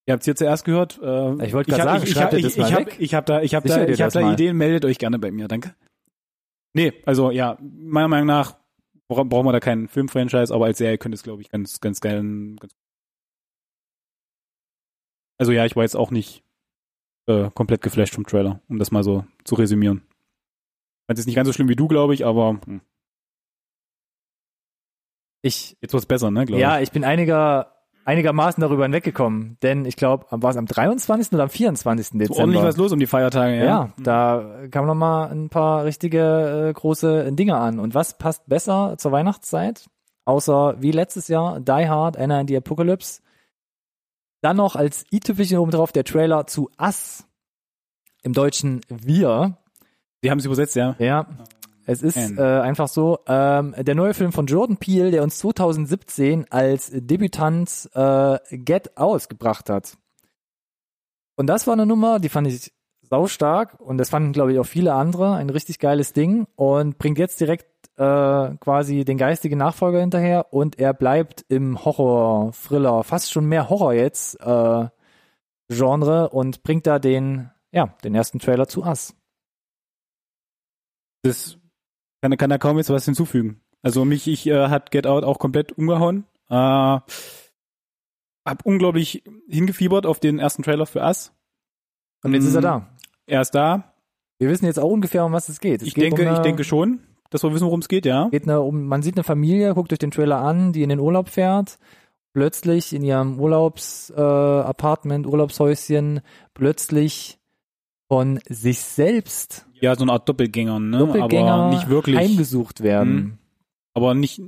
ihr habt's hier zuerst gehört. Äh, Ich wollte gerade sagen, ich, ich, ich, ich, ich hab da, ich hab Sicher da, ich hab da mal. Ideen, meldet euch gerne bei mir, danke. Nee, also ja, meiner Meinung nach bra brauchen wir da keinen Filmfranchise, aber als Serie könnte es, glaube ich, ganz, ganz geil, ganz also ja, ich war jetzt auch nicht äh, komplett geflasht vom Trailer, um das mal so zu resümieren. Fand es nicht ganz so schlimm wie du, glaube ich, aber hm. Ich, jetzt wird's besser, ne, glaube ja, ich bin einiger, einigermaßen darüber hinweggekommen, denn ich glaube, war es am 23. oder am 24. ich. So Dezember? ordentlich was los um die Feiertage, ja. Ja, da kamen noch mal ein paar richtige äh, große Dinge an. Und was passt besser zur Weihnachtszeit? Außer wie letztes Jahr Die Hard, Anna and the Apocalypse. Dann noch als i-Tüpfelchen oben drauf der Trailer zu Us. Im Deutschen Wir. Die haben es übersetzt, ja. Ja. Es ist äh, einfach so, ähm, der neue Film von Jordan Peele, der uns 2017 als Debütant äh, Get Out gebracht hat. Und das war eine Nummer, die fand ich saustark und das fanden, glaube ich, auch viele andere. Ein richtig geiles Ding und bringt jetzt direkt äh, quasi den geistigen Nachfolger hinterher und er bleibt im Horror, Thriller, fast schon mehr Horror jetzt, äh, Genre und bringt da den, ja, den ersten Trailer zu Us. Das kann, kann da kaum jetzt was hinzufügen. Also mich ich äh, hat Get Out auch komplett umgehauen. Äh, hab unglaublich hingefiebert auf den ersten Trailer für Us. Und jetzt ist er da. Er ist da. Wir wissen jetzt auch ungefähr, um was es geht. Es Ich geht denke, um eine, ich denke schon, dass wir wissen, worum es geht, ja. geht eine, um, man sieht eine Familie, guckt euch den Trailer an, die in den Urlaub fährt, plötzlich in ihrem Urlaubs äh, Urlaubshäuschen, plötzlich von sich selbst Ja, so eine Art Doppelgänger, ne? Doppelgänger aber nicht wirklich. heimgesucht werden. Mhm. Aber nicht,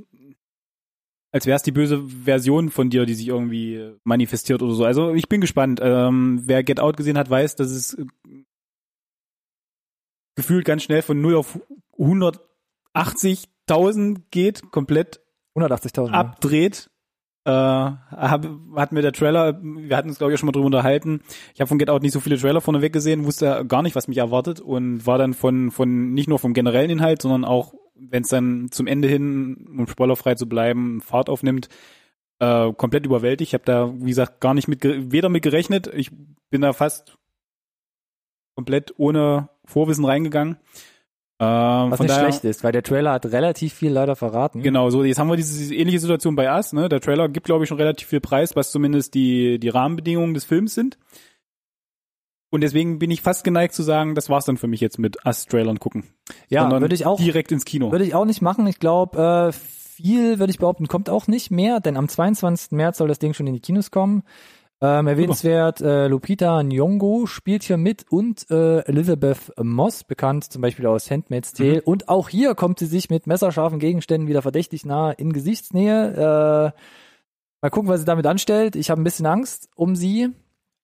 als wäre es die böse Version von dir, die sich irgendwie manifestiert oder so. Also ich bin gespannt. Ähm, wer Get Out gesehen hat, weiß, dass es äh, gefühlt ganz schnell von 0 auf 180.000 geht, komplett 180.000. abdreht. Äh, hab, hat mir der Trailer, wir hatten uns glaube ich auch schon mal drüber unterhalten. Ich habe von Get Out nicht so viele Trailer vorneweg gesehen, wusste gar nicht, was mich erwartet und war dann von von nicht nur vom generellen Inhalt, sondern auch, wenn es dann zum Ende hin, um spoilerfrei zu bleiben, Fahrt aufnimmt, äh, komplett überwältigt. Ich habe da, wie gesagt, gar nicht mit weder mit gerechnet. Ich bin da fast komplett ohne Vorwissen reingegangen. Äh, was von nicht daher, schlecht ist, weil der Trailer hat relativ viel leider verraten. Genau, so jetzt haben wir diese, diese ähnliche Situation bei Us, ne? Der Trailer gibt, glaube ich, schon relativ viel Preis, was zumindest die, die Rahmenbedingungen des Films sind. Und deswegen bin ich fast geneigt zu sagen, das war's dann für mich jetzt mit Us-Trailern gucken. Ja, würde ich auch Direkt ins Kino. Würde ich auch nicht machen. Ich glaube, äh, viel, würde ich behaupten, kommt auch nicht mehr, denn am 22. März soll das Ding schon in die Kinos kommen. Ähm, erwähnenswert, äh, Lupita Nyong'o spielt hier mit und äh, Elizabeth Moss, bekannt zum Beispiel aus Handmaid's Tale. Mhm. Und auch hier kommt sie sich mit messerscharfen Gegenständen wieder verdächtig nah in Gesichtsnähe. Äh, mal gucken, was sie damit anstellt. Ich habe ein bisschen Angst um sie.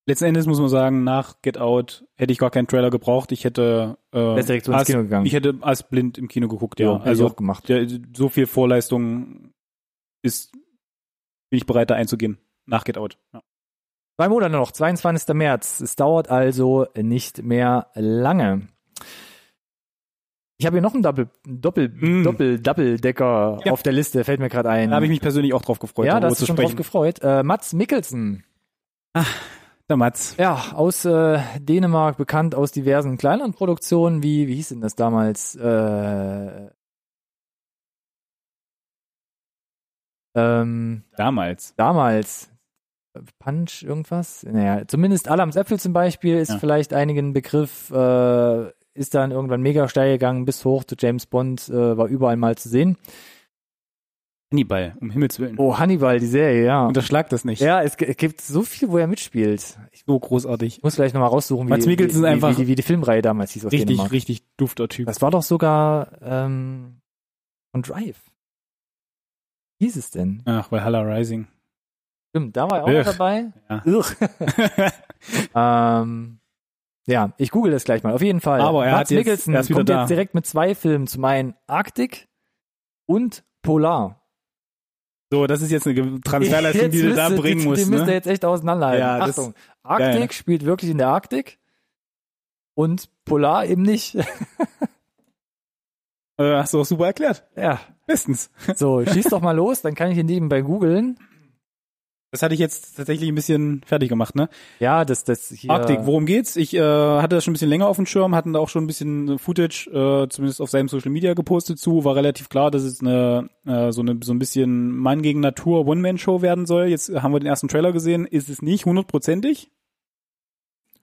Letzten Endes muss man sagen, nach Get Out hätte ich gar keinen Trailer gebraucht. Ich hätte, äh, direkt so ins Kino gegangen. ich hätte Us blind im Kino geguckt, ja. ich also auch gemacht. der, so viel Vorleistung ist bin ich bereit, da einzugehen. Nach Get Out. Ja. Zwei Monate noch, 22. März. Es dauert also nicht mehr lange. Ich habe hier noch einen Doppel, Doppel, Mm. Doppel, Doppeldecker Ja. auf der Liste, fällt mir gerade ein. Da habe ich mich persönlich auch drauf gefreut, ja, da hast du schon drauf gefreut. Äh, Mats Mikkelsen. Der Mats. Ja, aus äh, Dänemark, bekannt aus diversen kleineren Produktionen, wie, wie hieß denn das damals? Äh, ähm, Damals. damals Punch irgendwas? Naja, zumindest Adams Äpfel zum Beispiel ist Ja. vielleicht einigen Begriff, äh, ist dann irgendwann mega steil gegangen bis hoch zu James Bond, äh, war überall mal zu sehen. Hannibal, um Himmels Willen. Oh, Hannibal, die Serie, ja. Unterschlag das nicht. Ja, es, gibt so viel, wo er mitspielt. Ich So großartig. muss vielleicht nochmal raussuchen, wie, Mats Mikkelsen wie, einfach wie, wie, wie die Filmreihe damals hieß aus Richtig, Dänemark. richtig dufter Typ. Das war doch sogar ähm, von Drive. Wie hieß es denn? Ach, Valhalla Rising. Stimmt, da war er auch dabei. Ja. Ähm, ja, ich google das gleich mal. Auf jeden Fall. Aber er Mats hat jetzt- Mikkelsen er kommt da. jetzt direkt mit zwei Filmen. Zum einen Arctic und Polar. so, das ist jetzt eine Transferleistung, die du da bringen die, musst. Die müsst ihr Ne? jetzt echt auseinanderhalten. Ja, das- Achtung, Arktik ja, ja. spielt wirklich in der Arktik und Polar eben nicht. Äh, hast du auch super erklärt. ja, Bestens. so, schieß doch mal los, dann kann ich ihn nebenbei googeln. Das hatte ich jetzt tatsächlich ein bisschen fertig gemacht, ne? Ja, das, das hier. Arktik, worum geht's? Ich äh, hatte das schon ein bisschen länger auf dem Schirm, hatten da auch schon ein bisschen Footage, äh, zumindest auf seinem Social Media gepostet zu. War relativ klar, dass es eine äh, so eine so ein bisschen Mann gegen Natur One-Man-Show werden soll. Jetzt haben wir den ersten Trailer gesehen, ist es nicht hundertprozentig.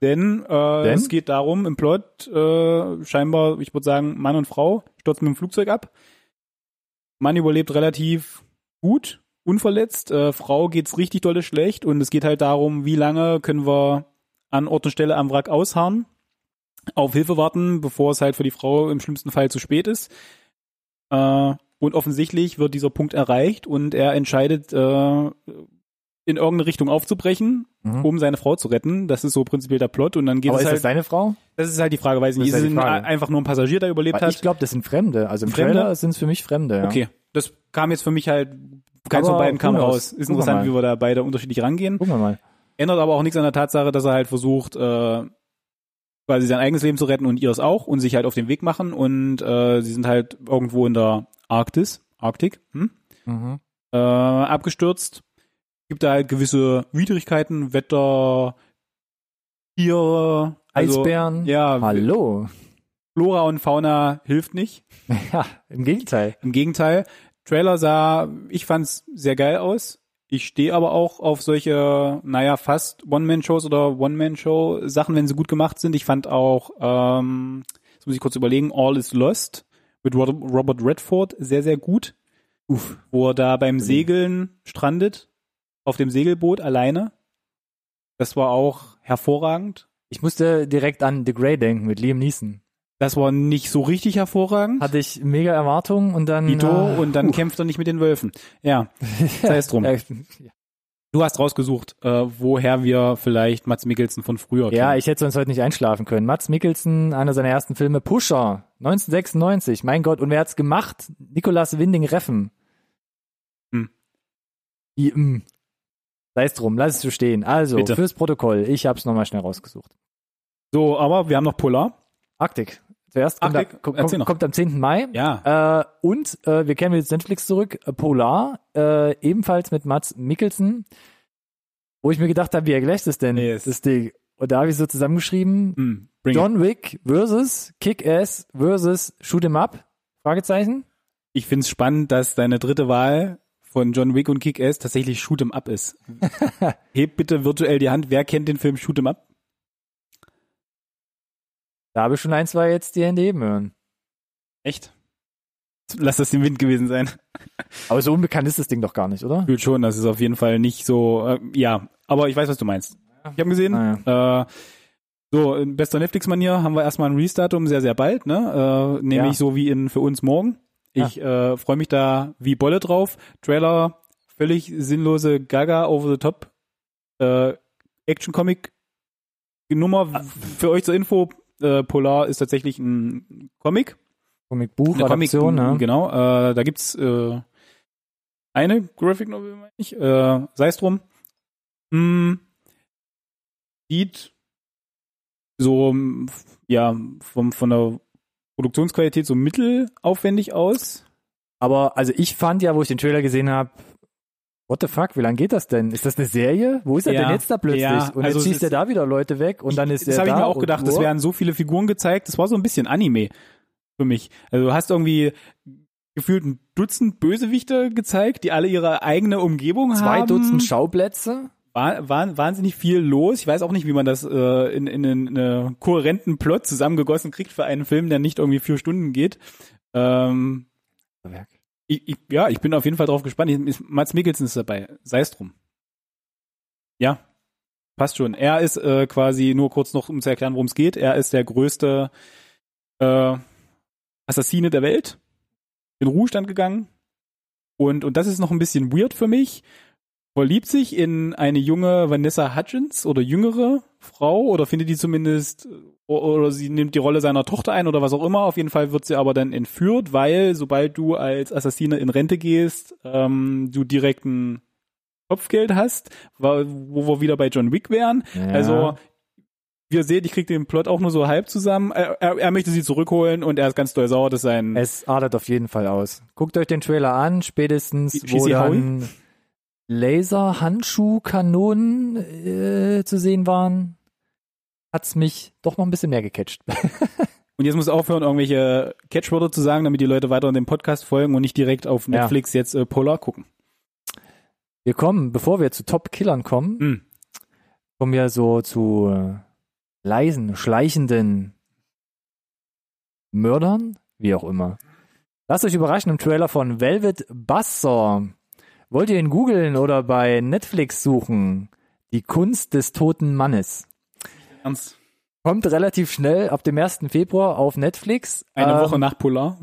Denn, äh, Denn? es geht darum, im Plot, äh, scheinbar, ich würde sagen, Mann und Frau stürzen mit dem Flugzeug ab. Mann überlebt relativ gut, unverletzt. Äh, Frau geht's richtig dolle schlecht und es geht halt darum, wie lange können wir an Ort und Stelle am Wrack ausharren, auf Hilfe warten, bevor es halt für die Frau im schlimmsten Fall zu spät ist. Äh, und offensichtlich wird dieser Punkt erreicht und er entscheidet, äh, in irgendeine Richtung aufzubrechen, Mhm. um seine Frau zu retten. Das ist so prinzipiell der Plot und dann geht Aber es ist halt. das deine Frau? Das ist halt die Frage, weiß ich nicht. ist Ist halt es einfach nur ein Passagier, der überlebt Weil hat? ich glaube, das sind Fremde. Also im Fremde? Trailer sind es für mich Fremde. Ja. Okay, das kam jetzt für mich halt, keins Aber von beiden kam raus. Ist Gucken interessant, wie wir da beide unterschiedlich rangehen. Gucken wir mal. Ändert aber auch nichts an der Tatsache, dass er halt versucht, äh, quasi sein eigenes Leben zu retten und ihres auch und sich halt auf den Weg machen und äh, sie sind halt irgendwo in der Arktis, Arktik, hm? Mhm. äh, abgestürzt. Gibt da halt gewisse Widrigkeiten, Wetter, Tiere, also, Eisbären. Ja, Hallo. Flora und Fauna hilft nicht. Ja, im Gegenteil. Im Gegenteil, Trailer sah, ich fand's sehr geil aus. Ich stehe aber auch auf solche, naja, fast One-Man-Shows oder One-Man-Show-Sachen, wenn sie gut gemacht sind. Ich fand auch, ähm, jetzt muss ich kurz überlegen, All is Lost mit Robert Redford sehr, sehr gut. Uff. Wo er da beim Segeln strandet, auf dem Segelboot alleine. Das war auch hervorragend. Ich musste direkt an The Grey denken mit Liam Neeson. Das war nicht so richtig hervorragend. Hatte ich mega Erwartungen und dann. Dito, äh, und dann puh. kämpft er nicht mit den Wölfen. Ja, sei es drum. Ja, Du hast rausgesucht, äh, woher wir vielleicht Mats Mikkelsen von früher Ja, kennen. ich hätte sonst heute nicht einschlafen können. Mats Mikkelsen, einer seiner ersten Filme, Pusher, 1996. Mein Gott, und wer hat's gemacht? Nicolas Winding Reffen. Hm. Wie, hm. Sei es drum, lass es so stehen. Also, Bitte. fürs Protokoll, ich hab's nochmal schnell rausgesucht. So, aber wir haben noch Polar. Arktik. Zuerst kommt, Arktik, da, kommt, kommt, am 10. Mai. Ja. Äh, und äh, wir kennen jetzt Netflix zurück, äh, Polar, äh, ebenfalls mit Mats Mikkelsen, wo ich mir gedacht habe, wie ergleicht das denn, Yes. das Ding? Und da habe ich so zusammengeschrieben, it. John Wick versus Kick-Ass versus Shoot 'em Up? Fragezeichen? Ich find's spannend, dass deine dritte Wahl von John Wick und Kick-Ass tatsächlich Shoot 'em Up ist. Heb bitte virtuell die Hand. Wer kennt den Film Shoot 'em Up? Da habe ich schon ein, zwei jetzt die Hände heben hören. Echt? Lass das im Wind gewesen sein. Aber so unbekannt ist das Ding doch gar nicht, oder? Fühlt schon, das ist auf jeden Fall nicht so, äh, ja, aber ich weiß, was du meinst. Ich habe gesehen, Ah, äh, so, in bester Netflix-Manier haben wir erstmal ein Release-Datum sehr, sehr bald, ne? Äh, nämlich Ja. so wie in für uns morgen. Ich äh, freue mich da wie Bolle drauf. Trailer, völlig sinnlose Gaga over the top. Äh, Action-Comic Nummer Ah. für euch zur Info. Äh, Polar ist tatsächlich ein Comic. Comic-Buch, Eine Comic, Adaption, ne? Genau, äh, da gibt's äh, eine Graphic Novel, meine ich, äh, sei es drum. Hm, sieht so, mm, ja, vom, von der Produktionsqualität so mittelaufwendig aus. Aber also ich fand ja, wo ich den Trailer gesehen habe, what the fuck, wie lange geht das denn? Ist das eine Serie? Wo ist er Ja, denn jetzt da plötzlich? ja, und also jetzt es schießt er da wieder Leute weg und dann ist das er habe ich da mir auch gedacht, es werden so viele Figuren gezeigt, das war so ein bisschen Anime für mich. Also du hast irgendwie gefühlt ein Dutzend Bösewichte gezeigt, die alle ihre eigene Umgebung zwei haben. Dutzend Schauplätze. war, war wahnsinnig viel los. Ich weiß auch nicht, wie man das äh, in, in einen äh, kohärenten Plot zusammengegossen kriegt für einen Film, der nicht irgendwie vier Stunden geht. Ähm, ich, ich, ja, ich bin auf jeden Fall drauf gespannt. Ich, Mats Mikkelsen ist dabei. Sei es drum. Ja, passt schon. Er ist äh, quasi, nur kurz noch, um zu erklären, worum es geht, er ist der größte äh, Assassine der Welt. In Ruhestand gegangen. Und, und das ist noch ein bisschen weird für mich. Verliebt sich in eine junge Vanessa Hudgens oder jüngere Frau oder findet die zumindest o- oder sie nimmt die Rolle seiner Tochter ein oder was auch immer. Auf jeden Fall wird sie aber dann entführt, weil sobald du als Assassine in Rente gehst, ähm, du direkt ein Kopfgeld hast, wo wir wieder bei John Wick wären. Ja. Also wir sehen, ich krieg den Plot auch nur so halb zusammen. Er, er, er möchte sie zurückholen und er ist ganz doll sauer, dass sein Es adert auf jeden Fall aus. Guckt euch den Trailer an, spätestens, Schieß wo die Howie? dann Laser-Handschuh-Kanonen äh, zu sehen waren, hat's mich doch noch ein bisschen mehr gecatcht. Und jetzt muss aufhören, irgendwelche Catchwörter zu sagen, damit die Leute weiter in dem Podcast folgen und nicht direkt auf Ja. Netflix jetzt äh, Polar gucken. Wir kommen, bevor wir zu Top-Killern kommen, Hm. kommen wir so zu äh, leisen, schleichenden Mördern, wie auch immer. Lasst euch überraschen im Trailer von Velvet Buzzsaw. Wollt ihr ihn googeln oder bei Netflix suchen? Die Kunst des toten Mannes. Ernst. Kommt relativ schnell ab dem 1. Februar auf Netflix. Eine Ähm, Woche nach Polar,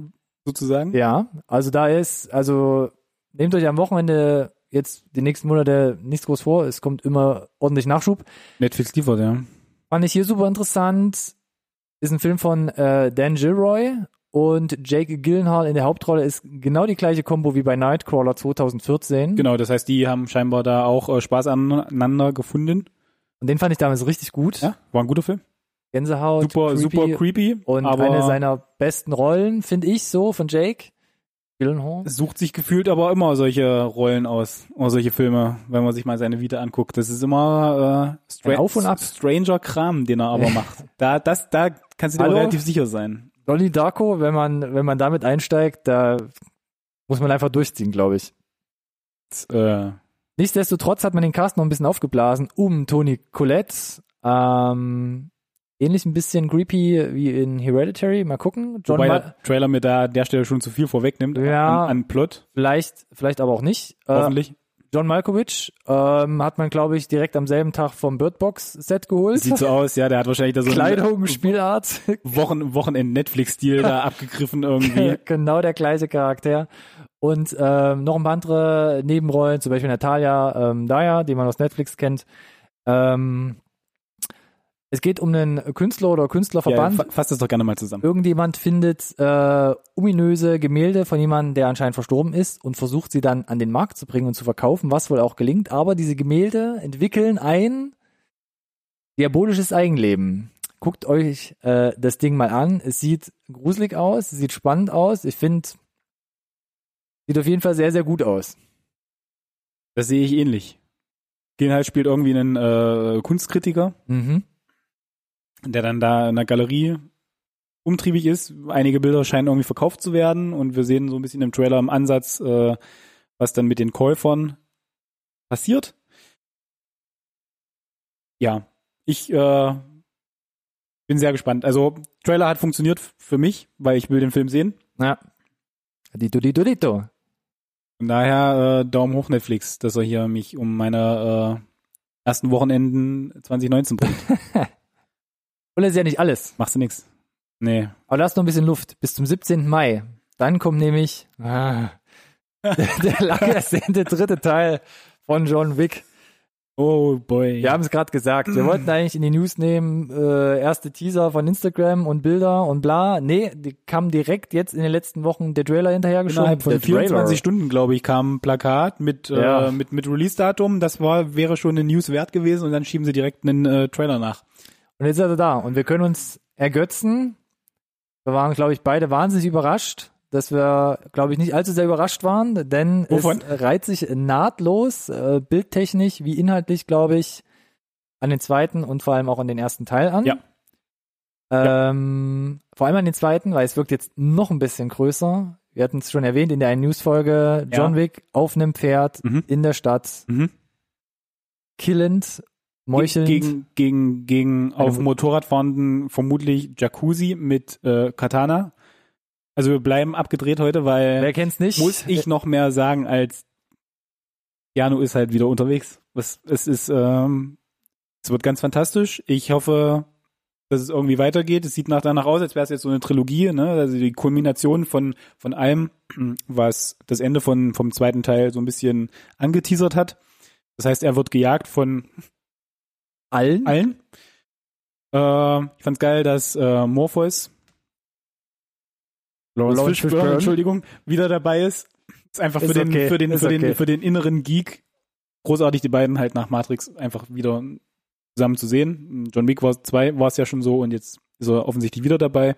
sozusagen. Ja, also da ist, also nehmt euch am Wochenende jetzt die nächsten Monate nichts groß vor. Es kommt immer ordentlich Nachschub. Netflix liefert, ja. Fand ich hier super interessant. Ist ein Film von äh, Dan Gilroy und Jake Gyllenhaal in der Hauptrolle ist genau die gleiche Kombo wie bei Nightcrawler 2014. Genau, das heißt, die haben scheinbar da auch äh, Spaß aneinander gefunden. Und den fand ich damals richtig gut. Ja, war ein guter Film. Gänsehaut, Super, creepy. super creepy. Und eine seiner besten Rollen, finde ich so, von Jake Gyllenhaal. sucht sich gefühlt aber immer solche Rollen aus, oder solche Filme, wenn man sich mal seine Vita anguckt. Das ist immer äh, stra Auf und Ab. stranger Kram, den er aber macht. Da, das, da kannst du dir relativ sicher sein. Donnie Darko, wenn man, wenn man damit einsteigt, da muss man einfach durchziehen, glaube ich. Äh, Nichtsdestotrotz hat man den Cast noch ein bisschen aufgeblasen um Toni Collette. Ähm, ähnlich ein bisschen creepy wie in Hereditary. Mal gucken. John wobei Ma der Trailer mir da an der Stelle schon zu viel vorwegnimmt Ja. an, an Plot, vielleicht, vielleicht aber auch nicht. Äh, hoffentlich. John Malkovich ähm, hat man, glaube ich, direkt am selben Tag vom Bird Box Set geholt. Sieht so aus, ja, der hat wahrscheinlich da so Kleidung, Spielart. Wochen, Wochenend-Netflix-Stil da abgegriffen irgendwie. genau der gleiche Charakter. Und ähm, noch ein paar andere Nebenrollen, zum Beispiel Natalia ähm, Dyer, die man aus Netflix kennt. Ähm, es geht um einen Künstler oder Ja, Künstlerverband. fa- fass das doch gerne mal zusammen. Irgendjemand findet äh, ominöse Gemälde von jemandem, der anscheinend verstorben ist und versucht sie dann an den Markt zu bringen und zu verkaufen, was wohl auch gelingt. Aber diese Gemälde entwickeln ein diabolisches Eigenleben. Guckt euch äh, das Ding mal an. Es sieht gruselig aus, es sieht spannend aus. Ich finde, sieht auf jeden Fall sehr, sehr gut aus. Das sehe ich ähnlich. Gillenhall spielt irgendwie einen äh, Kunstkritiker, Mhm. der dann da in der Galerie umtriebig ist. Einige Bilder scheinen irgendwie verkauft zu werden und wir sehen so ein bisschen im Trailer im Ansatz, äh, was dann mit den Käufern passiert. Ja, ich äh, bin sehr gespannt. Also Trailer hat funktioniert für mich, weil ich will den Film sehen. Ja. Dito, dito, dito. Von daher äh, Daumen hoch Netflix, dass er hier mich um meine äh, ersten Wochenenden 2019 bringt. Und das ist ja nicht alles. Machst du nix. Nee. Aber da ist noch ein bisschen Luft. Bis zum 17. Mai. Dann kommt nämlich ah, der, der lang ersehnte dritte Teil von John Wick. Oh boy. Wir haben es gerade gesagt. Wir wollten eigentlich in die News nehmen, äh, erste Teaser von Instagram und Bilder und bla. Nee, die kam direkt jetzt in den letzten Wochen der Trailer hinterhergeschoben. Innerhalb von Der 24 Trailer. Stunden, glaube ich, kam ein Plakat mit, Ja. äh, mit, mit Release-Datum. Das war, wäre schon eine News wert gewesen und dann schieben sie direkt einen äh, Trailer nach. Und jetzt ist er da. Und wir können uns ergötzen. Wir waren, glaube ich, beide wahnsinnig überrascht, dass wir, glaube ich, nicht allzu sehr überrascht waren, denn Wovon? es reiht sich nahtlos, äh, bildtechnisch wie inhaltlich, glaube ich, an den zweiten und vor allem auch an den ersten Teil an. Ja. Ähm, Vor allem an den zweiten, weil es wirkt jetzt noch ein bisschen größer. Wir hatten es schon erwähnt in der einen Newsfolge, John Ja. Wick auf einem Pferd Mhm. in der Stadt, Mhm. killend, meuchelnd. Gegen, gegen, gegen auf dem Motorrad fahrenden vermutlich Jacuzzi mit äh, Katana. Also wir bleiben abgedreht heute, weil Wer kennt's nicht? muss ich noch mehr sagen als Jano ist halt wieder unterwegs. Es, es ist, ähm, es wird ganz fantastisch. Ich hoffe, dass es irgendwie weitergeht. Es sieht nach danach aus, als wäre es jetzt so eine Trilogie, ne? Also die Kulmination von von allem, was das Ende von vom zweiten Teil so ein bisschen angeteasert hat. Das heißt, er wird gejagt von allen? allen. Äh, ich fand's geil, dass äh, Morpheus Lawrence Fishburne, Fishburne. Entschuldigung, wieder dabei ist. Ist einfach für Ist den, okay, für den, ist für den, okay. für den inneren Geek großartig, die beiden halt nach Matrix einfach wieder zusammen zu sehen. John Wick war zwei, war es ja schon so und jetzt ist er offensichtlich wieder dabei.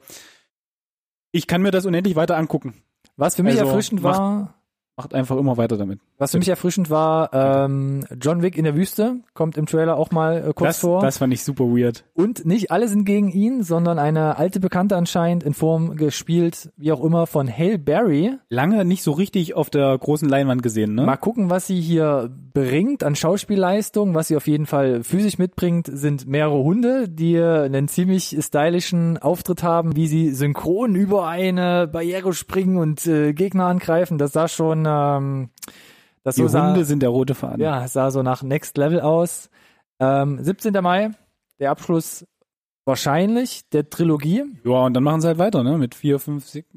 Ich kann mir das unendlich weiter angucken. Was für mich Also, erfrischend war, Macht einfach immer weiter damit. was für mich erfrischend war, ähm, John Wick in der Wüste kommt im Trailer auch mal äh, kurz Das, vor. das fand ich super weird. Und nicht alle sind gegen ihn, sondern eine alte Bekannte anscheinend in Form gespielt, wie auch immer, von Hale Berry. Lange nicht so richtig auf der großen Leinwand gesehen, ne? Mal gucken, was sie hier bringt an Schauspielleistung. Was sie auf jeden Fall physisch mitbringt, sind mehrere Hunde, die einen ziemlich stylischen Auftritt haben, wie sie synchron über eine Barriere springen und äh, Gegner angreifen. Das sah schon, ähm, das die so sah, Hunde sind der rote Faden. ja, es sah so nach Next Level aus. Ähm, 17. Mai, der Abschluss wahrscheinlich der Trilogie Ja, und dann machen sie halt weiter, ne? Mit vier, fünf, sechs.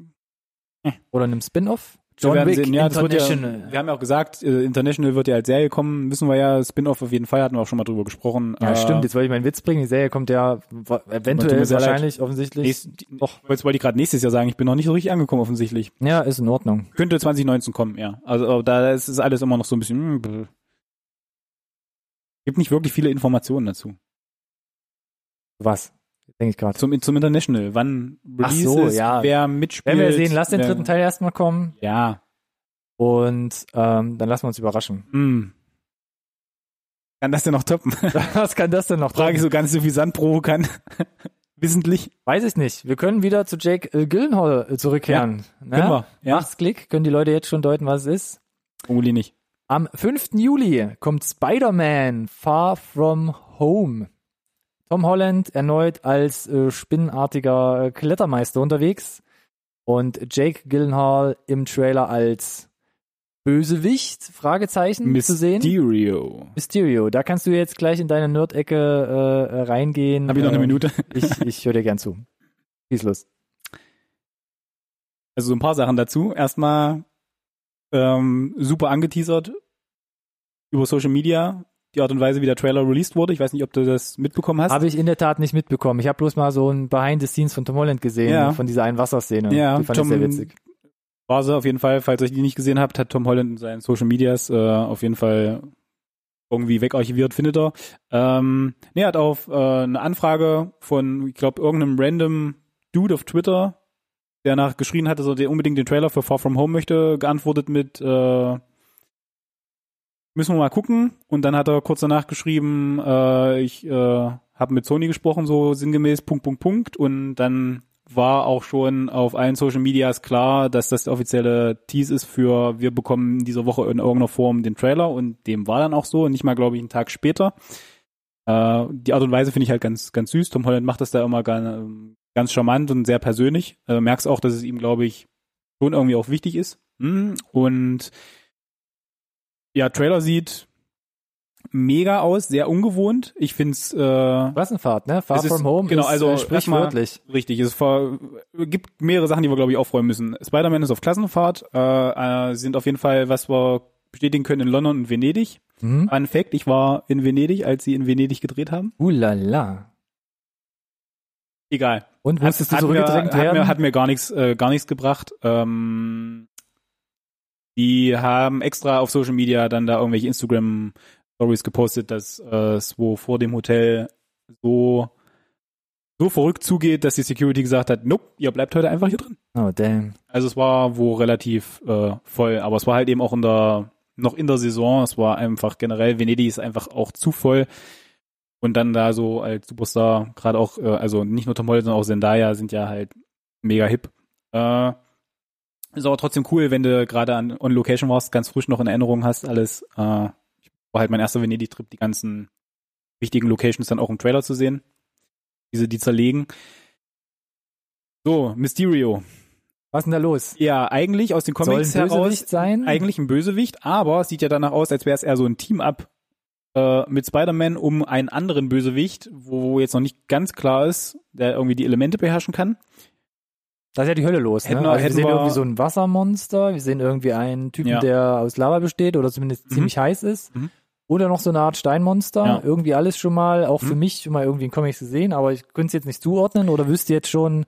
oder einem Spin-off. Wir John Wick sehen. Ja, wird ja, International. wir haben ja auch gesagt, äh, International wird ja als Serie kommen, wissen wir ja, Spin-off auf jeden Fall, hatten wir auch schon mal drüber gesprochen. Ja, Äh, stimmt. Jetzt wollte ich meinen Witz bringen. Die Serie kommt ja eventuell sehr leid. wahrscheinlich, offensichtlich. Nächst, doch, jetzt wollte ich gerade nächstes Jahr sagen, ich bin noch nicht so richtig angekommen offensichtlich. Ja, ist in Ordnung. Könnte 2019 kommen, ja. Also da ist es alles immer noch so ein bisschen. hm, bäh. Gibt nicht wirklich viele Informationen dazu. Was? Denke ich gerade. Zum, zum International. Wann Ach Release so, ist, ja. wer mitspielt. Werden wir sehen. Lass den dritten Teil erstmal kommen Ja. und ähm, dann lassen wir uns überraschen. Hm. Kann das denn noch toppen? Was kann das denn noch? Frage ich so ganz so wie Sandpro kann. Wissentlich. Weiß ich nicht. Wir können wieder zu Jake äh, Gyllenhaal äh, zurückkehren. Ne? Können wir. Ja. Macht's Klick. Können die Leute jetzt schon deuten, was es ist? Vermutlich nicht. Am 5. Juli kommt Spider-Man Far From Home. Tom Holland erneut als äh, spinnenartiger äh, Klettermeister unterwegs und Jake Gyllenhaal im Trailer als Bösewicht, Fragezeichen, zu sehen. Mysterio. Mysterio, da kannst du jetzt gleich in deine Nerd-Ecke äh, äh, reingehen. Hab ich noch eine Ähm, Minute? Ich, ich höre dir gern zu. Schieß los. Also so ein paar Sachen dazu. Erstmal ähm, super angeteasert über Social Media, die Art und Weise, wie der Trailer released wurde. Ich weiß nicht, ob du das mitbekommen hast. Habe ich in der Tat nicht mitbekommen. Ich habe bloß mal so ein Behind the Scenes von Tom Holland gesehen, Ja. von dieser einen Wasserszene. Ja, die fand Tom- ich sehr witzig. War sie auf jeden Fall, falls ihr die nicht gesehen habt, hat Tom Holland in seinen Social Medias äh, auf jeden Fall irgendwie wegarchiviert, findet er. Ähm, nee, er hat auf äh, eine Anfrage von, ich glaube, irgendeinem random Dude auf Twitter, der nach geschrien hat, dass er den- unbedingt den Trailer für Far From Home möchte, geantwortet mit äh, müssen wir mal gucken. Und dann hat er kurz danach geschrieben, äh, ich äh, habe mit Sony gesprochen, so sinngemäß, Punkt, Punkt, Punkt. Und dann war auch schon auf allen Social Medias klar, dass das der offizielle Tease ist für, wir bekommen in dieser Woche in irgendeiner Form den Trailer und dem war dann auch so, nicht mal, glaube ich, einen Tag später. Äh, die Art und Weise finde ich halt ganz, ganz süß. Tom Holland macht das da immer ganz, ganz charmant und sehr persönlich. Äh, merkst auch, dass es ihm, glaube ich, schon irgendwie auch wichtig ist. Mm, Und ja, Trailer sieht mega aus, sehr ungewohnt. Ich find's äh, Klassenfahrt, ne? Far Es ist- From Home genau, ist also äh, sprichwörtlich. Richtig, es vor, gibt mehrere Sachen, die wir, glaube ich, aufräumen müssen. Spider-Man ist auf Klassenfahrt, äh, äh, sind auf jeden Fall, was wir bestätigen können, in London und Venedig. Mhm. Fun Fact, ich war in Venedig, als sie in Venedig gedreht haben. Ulala. Egal. Und musstest du hat zurückgedrängt mir? Hat mir, hat mir gar nichts, äh, gar nichts gebracht. Ähm, die haben extra auf Social Media dann da irgendwelche Instagram Stories gepostet, dass äh, es wo vor dem Hotel so so verrückt zugeht, dass die Security gesagt hat, nope, ihr bleibt heute einfach hier drin. oh, damn. Also es war wo relativ äh, voll, aber es war halt eben auch in der noch in der Saison. Es war einfach generell Venedig ist einfach auch zu voll. Und dann da so als Superstar, gerade auch, äh, also nicht nur Tom Holland, sondern auch Zendaya sind ja halt mega hip. Äh, ist aber trotzdem cool, wenn du gerade an on Location warst, ganz frisch noch in Erinnerung hast, alles. Äh, war halt mein erster Venedig-Trip, die ganzen wichtigen Locations dann auch im Trailer zu sehen. Diese, die zerlegen. So, Mysterio. Was ist denn da los? Ja, eigentlich aus den Soll ein Comics heraus Bösewicht sein? eigentlich ein Bösewicht, aber es sieht ja danach aus, als wäre es eher so ein Team-Up äh, mit Spider-Man um einen anderen Bösewicht, wo jetzt noch nicht ganz klar ist, der irgendwie die Elemente beherrschen kann. Da ist ja die Hölle los. Ne? Hätten wir- also wir sehen wir- irgendwie so ein Wassermonster, wir sehen irgendwie einen Typen, Ja. der aus Lava besteht oder zumindest Mhm. ziemlich heiß ist. Mhm. Oder noch so eine Art Steinmonster. Ja. Irgendwie alles schon mal, auch für Mhm. mich schon mal irgendwie in Comics gesehen, aber ich könnte es jetzt nicht zuordnen oder wüsste jetzt schon,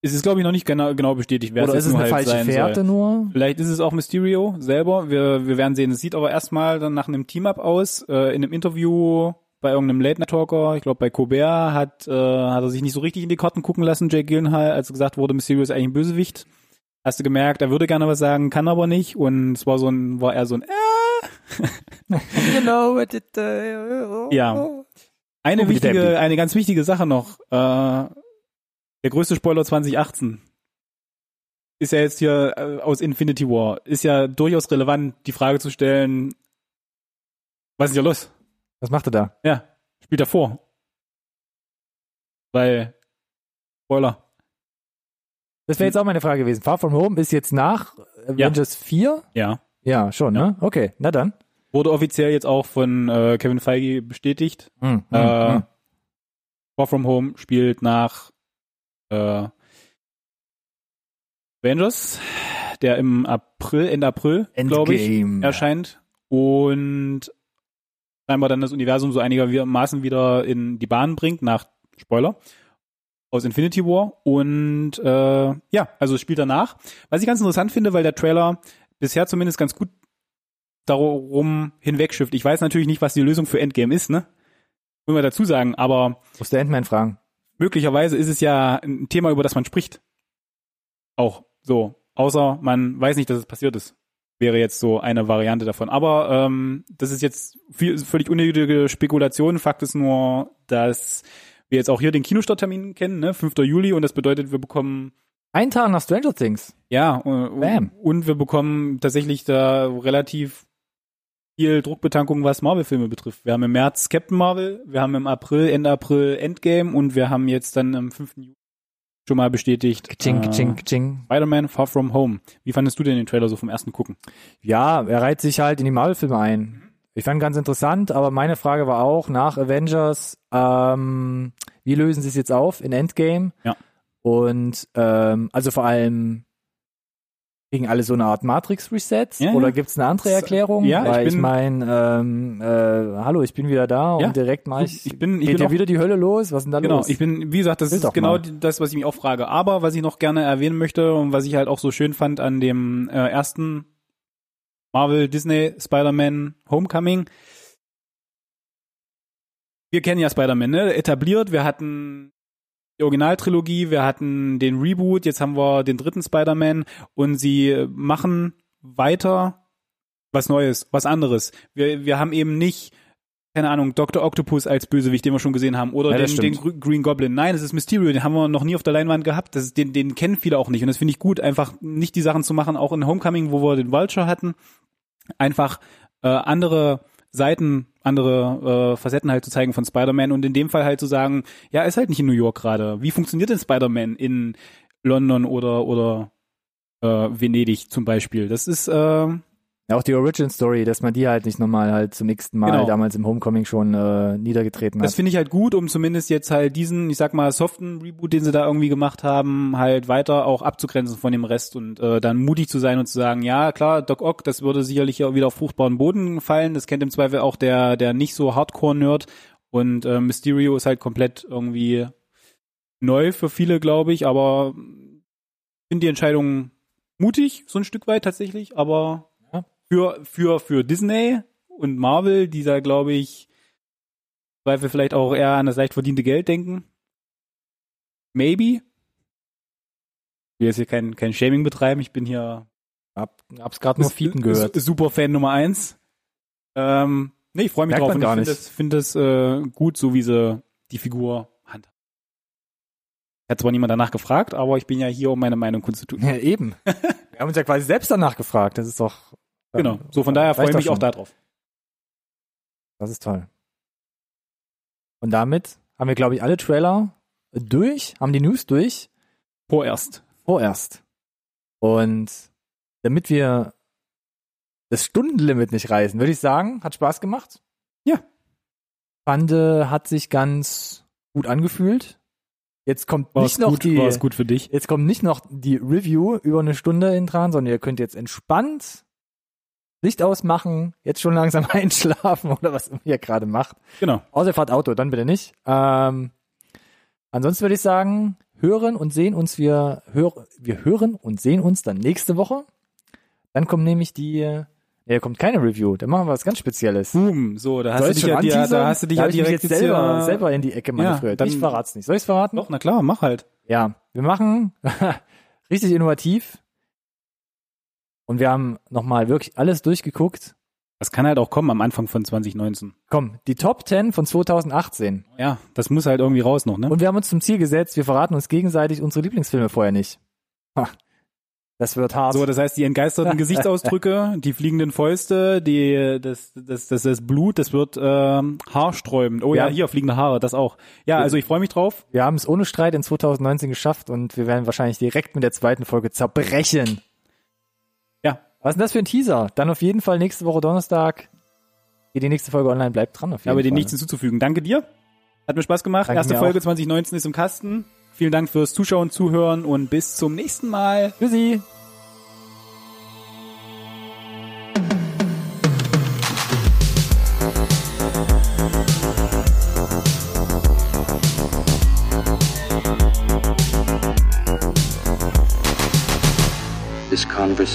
Es ist, glaube ich, noch nicht genau, genau bestätigt, wer oder es ist es eine halt falsche Fährte soll. nur? Vielleicht ist es auch Mysterio selber. Wir, wir werden sehen. Es sieht aber erstmal dann nach einem Team-Up aus. Äh, in einem Interview bei irgendeinem Late-Night-Talker, ich glaube bei Colbert, hat, äh, hat er sich nicht so richtig in die Karten gucken lassen, Jake Gyllenhaal, als gesagt wurde, Mysterio ist eigentlich ein Bösewicht. Hast du gemerkt, er würde gerne was sagen, kann aber nicht. Und es war so ein, war eher so ein, äh, genau, what it, uh, Ja. Eine Oh, wichtige, eine ganz wichtige Sache noch. Äh, der größte Spoiler 2018 ist ja jetzt hier äh, aus Infinity War. Ist ja durchaus relevant, die Frage zu stellen, was ist hier los? Was macht er da? Ja, spielt er vor. Weil, Spoiler. Das wäre jetzt auch meine Frage gewesen. Far From Home ist jetzt nach Avengers 4? Ja. Ja, schon, Ja. ne? Okay, na dann. Wurde offiziell jetzt auch von äh, Kevin Feige bestätigt. Hm, hm, Äh, hm. Far From Home spielt nach äh, Avengers, der im April, Ende April, glaube ich, erscheint und scheinbar dann das Universum so einigermaßen wieder in die Bahn bringt, nach Spoiler, aus Infinity War. Und äh, ja, also es spielt danach. Was ich ganz interessant finde, weil der Trailer bisher zumindest ganz gut darum hinwegschifft. Ich weiß natürlich nicht, was die Lösung für Endgame ist, ne? Muss man dazu sagen, aber Muss der Endman fragen. möglicherweise ist es ja ein Thema, über das man spricht. Auch so. Außer man weiß nicht, dass es passiert ist. Wäre jetzt so eine Variante davon. Aber ähm, das ist jetzt viel, völlig unnötige Spekulation. Fakt ist nur, dass wir jetzt auch hier den Kinostarttermin kennen, ne? 5. Juli, und das bedeutet, wir bekommen Ein Tag nach Stranger Things. ja, und, Bam. und wir bekommen tatsächlich da relativ viel Druckbetankung, was Marvel-Filme betrifft. Wir haben im März Captain Marvel, wir haben im April, Ende April Endgame und wir haben jetzt dann am 5. Juli schon mal bestätigt Ching, äh, ching, ching. Spider-Man Far From Home. Wie fandest du denn den Trailer so vom ersten Gucken? Ja, er reiht sich halt in die Marvel-Filme ein. Ich fand ganz interessant, aber meine Frage war auch nach Avengers, ähm, wie lösen sie es jetzt auf in Endgame? Ja. Und ähm, also vor allem kriegen alle so eine Art Matrix-Reset Ja, oder gibt's eine andere Erklärung? Ja, ich Weil ich, bin- meine, ähm, äh, hallo, ich bin wieder da Ja, und direkt mal ich, ich bin, ich geht bin ja wieder die Hölle los. Was ist denn da genau, los? ich bin, wie gesagt, das Will ist genau mal. das, was ich mich auch frage. Aber was ich noch gerne erwähnen möchte und was ich halt auch so schön fand an dem äh, ersten Marvel Disney Spider-Man Homecoming. Wir kennen ja Spider-Man, ne? Etabliert. Wir hatten Originaltrilogie, wir hatten den Reboot, jetzt haben wir den dritten Spider-Man und sie machen weiter was Neues, was anderes. Wir, wir haben eben nicht, keine Ahnung, Dr. Octopus als Bösewicht, den wir schon gesehen haben, oder Ja, den, den Green Goblin. Nein, es ist Mysterio, den haben wir noch nie auf der Leinwand gehabt. Das ist, den, den kennen viele auch nicht. Und das finde ich gut, einfach nicht die Sachen zu machen, auch in Homecoming, wo wir den Vulture hatten, einfach äh, andere Seiten, andere äh, Facetten halt zu zeigen von Spider-Man und in dem Fall halt zu sagen, ja, ist halt nicht in New York gerade. Wie funktioniert denn Spider-Man in London oder oder äh, Venedig zum Beispiel? Das ist äh, auch die Origin Story, dass man die halt nicht nochmal halt zum nächsten Mal Genau. damals im Homecoming schon äh, niedergetreten Das hat. finde ich halt gut, um zumindest jetzt halt diesen, ich sag mal, soften Reboot, den sie da irgendwie gemacht haben, halt weiter auch abzugrenzen von dem Rest und äh, dann mutig zu sein und zu sagen, ja klar, Doc Ock, das würde sicherlich auch wieder auf fruchtbaren Boden fallen. Das kennt im Zweifel auch der, der nicht so Hardcore-Nerd. Und äh, Mysterio ist halt komplett irgendwie neu für viele, glaube ich, aber ich finde die Entscheidung mutig, so ein Stück weit tatsächlich, aber Ja. Für, für, für Disney und Marvel, die da, glaube ich, im Zweifel vielleicht auch eher an das leicht verdiente Geld denken. Maybe. Ich will jetzt hier kein, kein Shaming betreiben, ich bin hier Hab, hab's gerade nur Fiepen gehört. Super Fan Nummer eins. Ähm, nee, ich freue mich Merkt drauf man gar ich finde das, find das äh, gut, so wie sie die Figur handhaben. Hat zwar niemand danach gefragt, aber ich bin ja hier, um meine Meinung kundzutun. Ja, eben. Wir haben uns ja quasi selbst danach gefragt. Das ist doch. Genau. So, von daher freue ich mich auch darauf. Das ist toll. Und damit haben wir, glaube ich, alle Trailer durch, haben die News durch, Vorerst. vorerst. Und damit wir das Stundenlimit nicht reißen, würde ich sagen, hat Spaß gemacht. Ja. Fand, äh, hat sich ganz gut angefühlt. Jetzt kommt War nicht noch gut, die, war es gut für dich? Jetzt kommt nicht noch die Review über eine Stunde in dran, sondern ihr könnt jetzt entspannt Licht ausmachen, jetzt schon langsam einschlafen oder was ihr gerade macht. Genau. Außer ihr fahrt Auto, dann bitte nicht. Ähm, ansonsten würde ich sagen, hören und sehen uns wir, hör, wir hören und sehen uns dann nächste Woche. Dann kommt nämlich die, nee, da kommt keine Review, dann machen wir was ganz Spezielles. Boom. So, da hast Soll du ich dich schon ja, dir, da hast du dich da ja direkt jetzt selber, selber in die Ecke manövriert. dann- ich verrat's nicht. Soll ich's verraten? Doch, na klar, mach halt. Ja, wir machen richtig innovativ. Und wir haben nochmal wirklich alles durchgeguckt. Das kann halt auch kommen am Anfang von 2019. Komm, die Top 10 von 2018. Ja, das muss halt irgendwie raus noch, ne? Und wir haben uns zum Ziel gesetzt, wir verraten uns gegenseitig unsere Lieblingsfilme vorher nicht. Ha, das wird hart. So, das heißt, die entgeisterten Gesichtsausdrücke, die fliegenden Fäuste, die, das, das, das, das Blut, das wird ähm, haarsträubend. Oh ja, Ja. hier fliegende Haare, das auch. Ja, also ich freue mich drauf. wir haben es ohne Streit in 2019 geschafft und wir werden wahrscheinlich direkt mit der zweiten Folge zerbrechen. Was ist denn das für ein Teaser? Dann auf jeden Fall nächste Woche Donnerstag geht die nächste Folge online. Bleibt dran auf jeden aber dem Fall. nichts hinzuzufügen. Danke dir. Hat mir Spaß gemacht. Danke Erste Folge auch. 2019 ist im Kasten. Vielen Dank fürs Zuschauen, Zuhören und bis zum nächsten Mal. Tschüssi.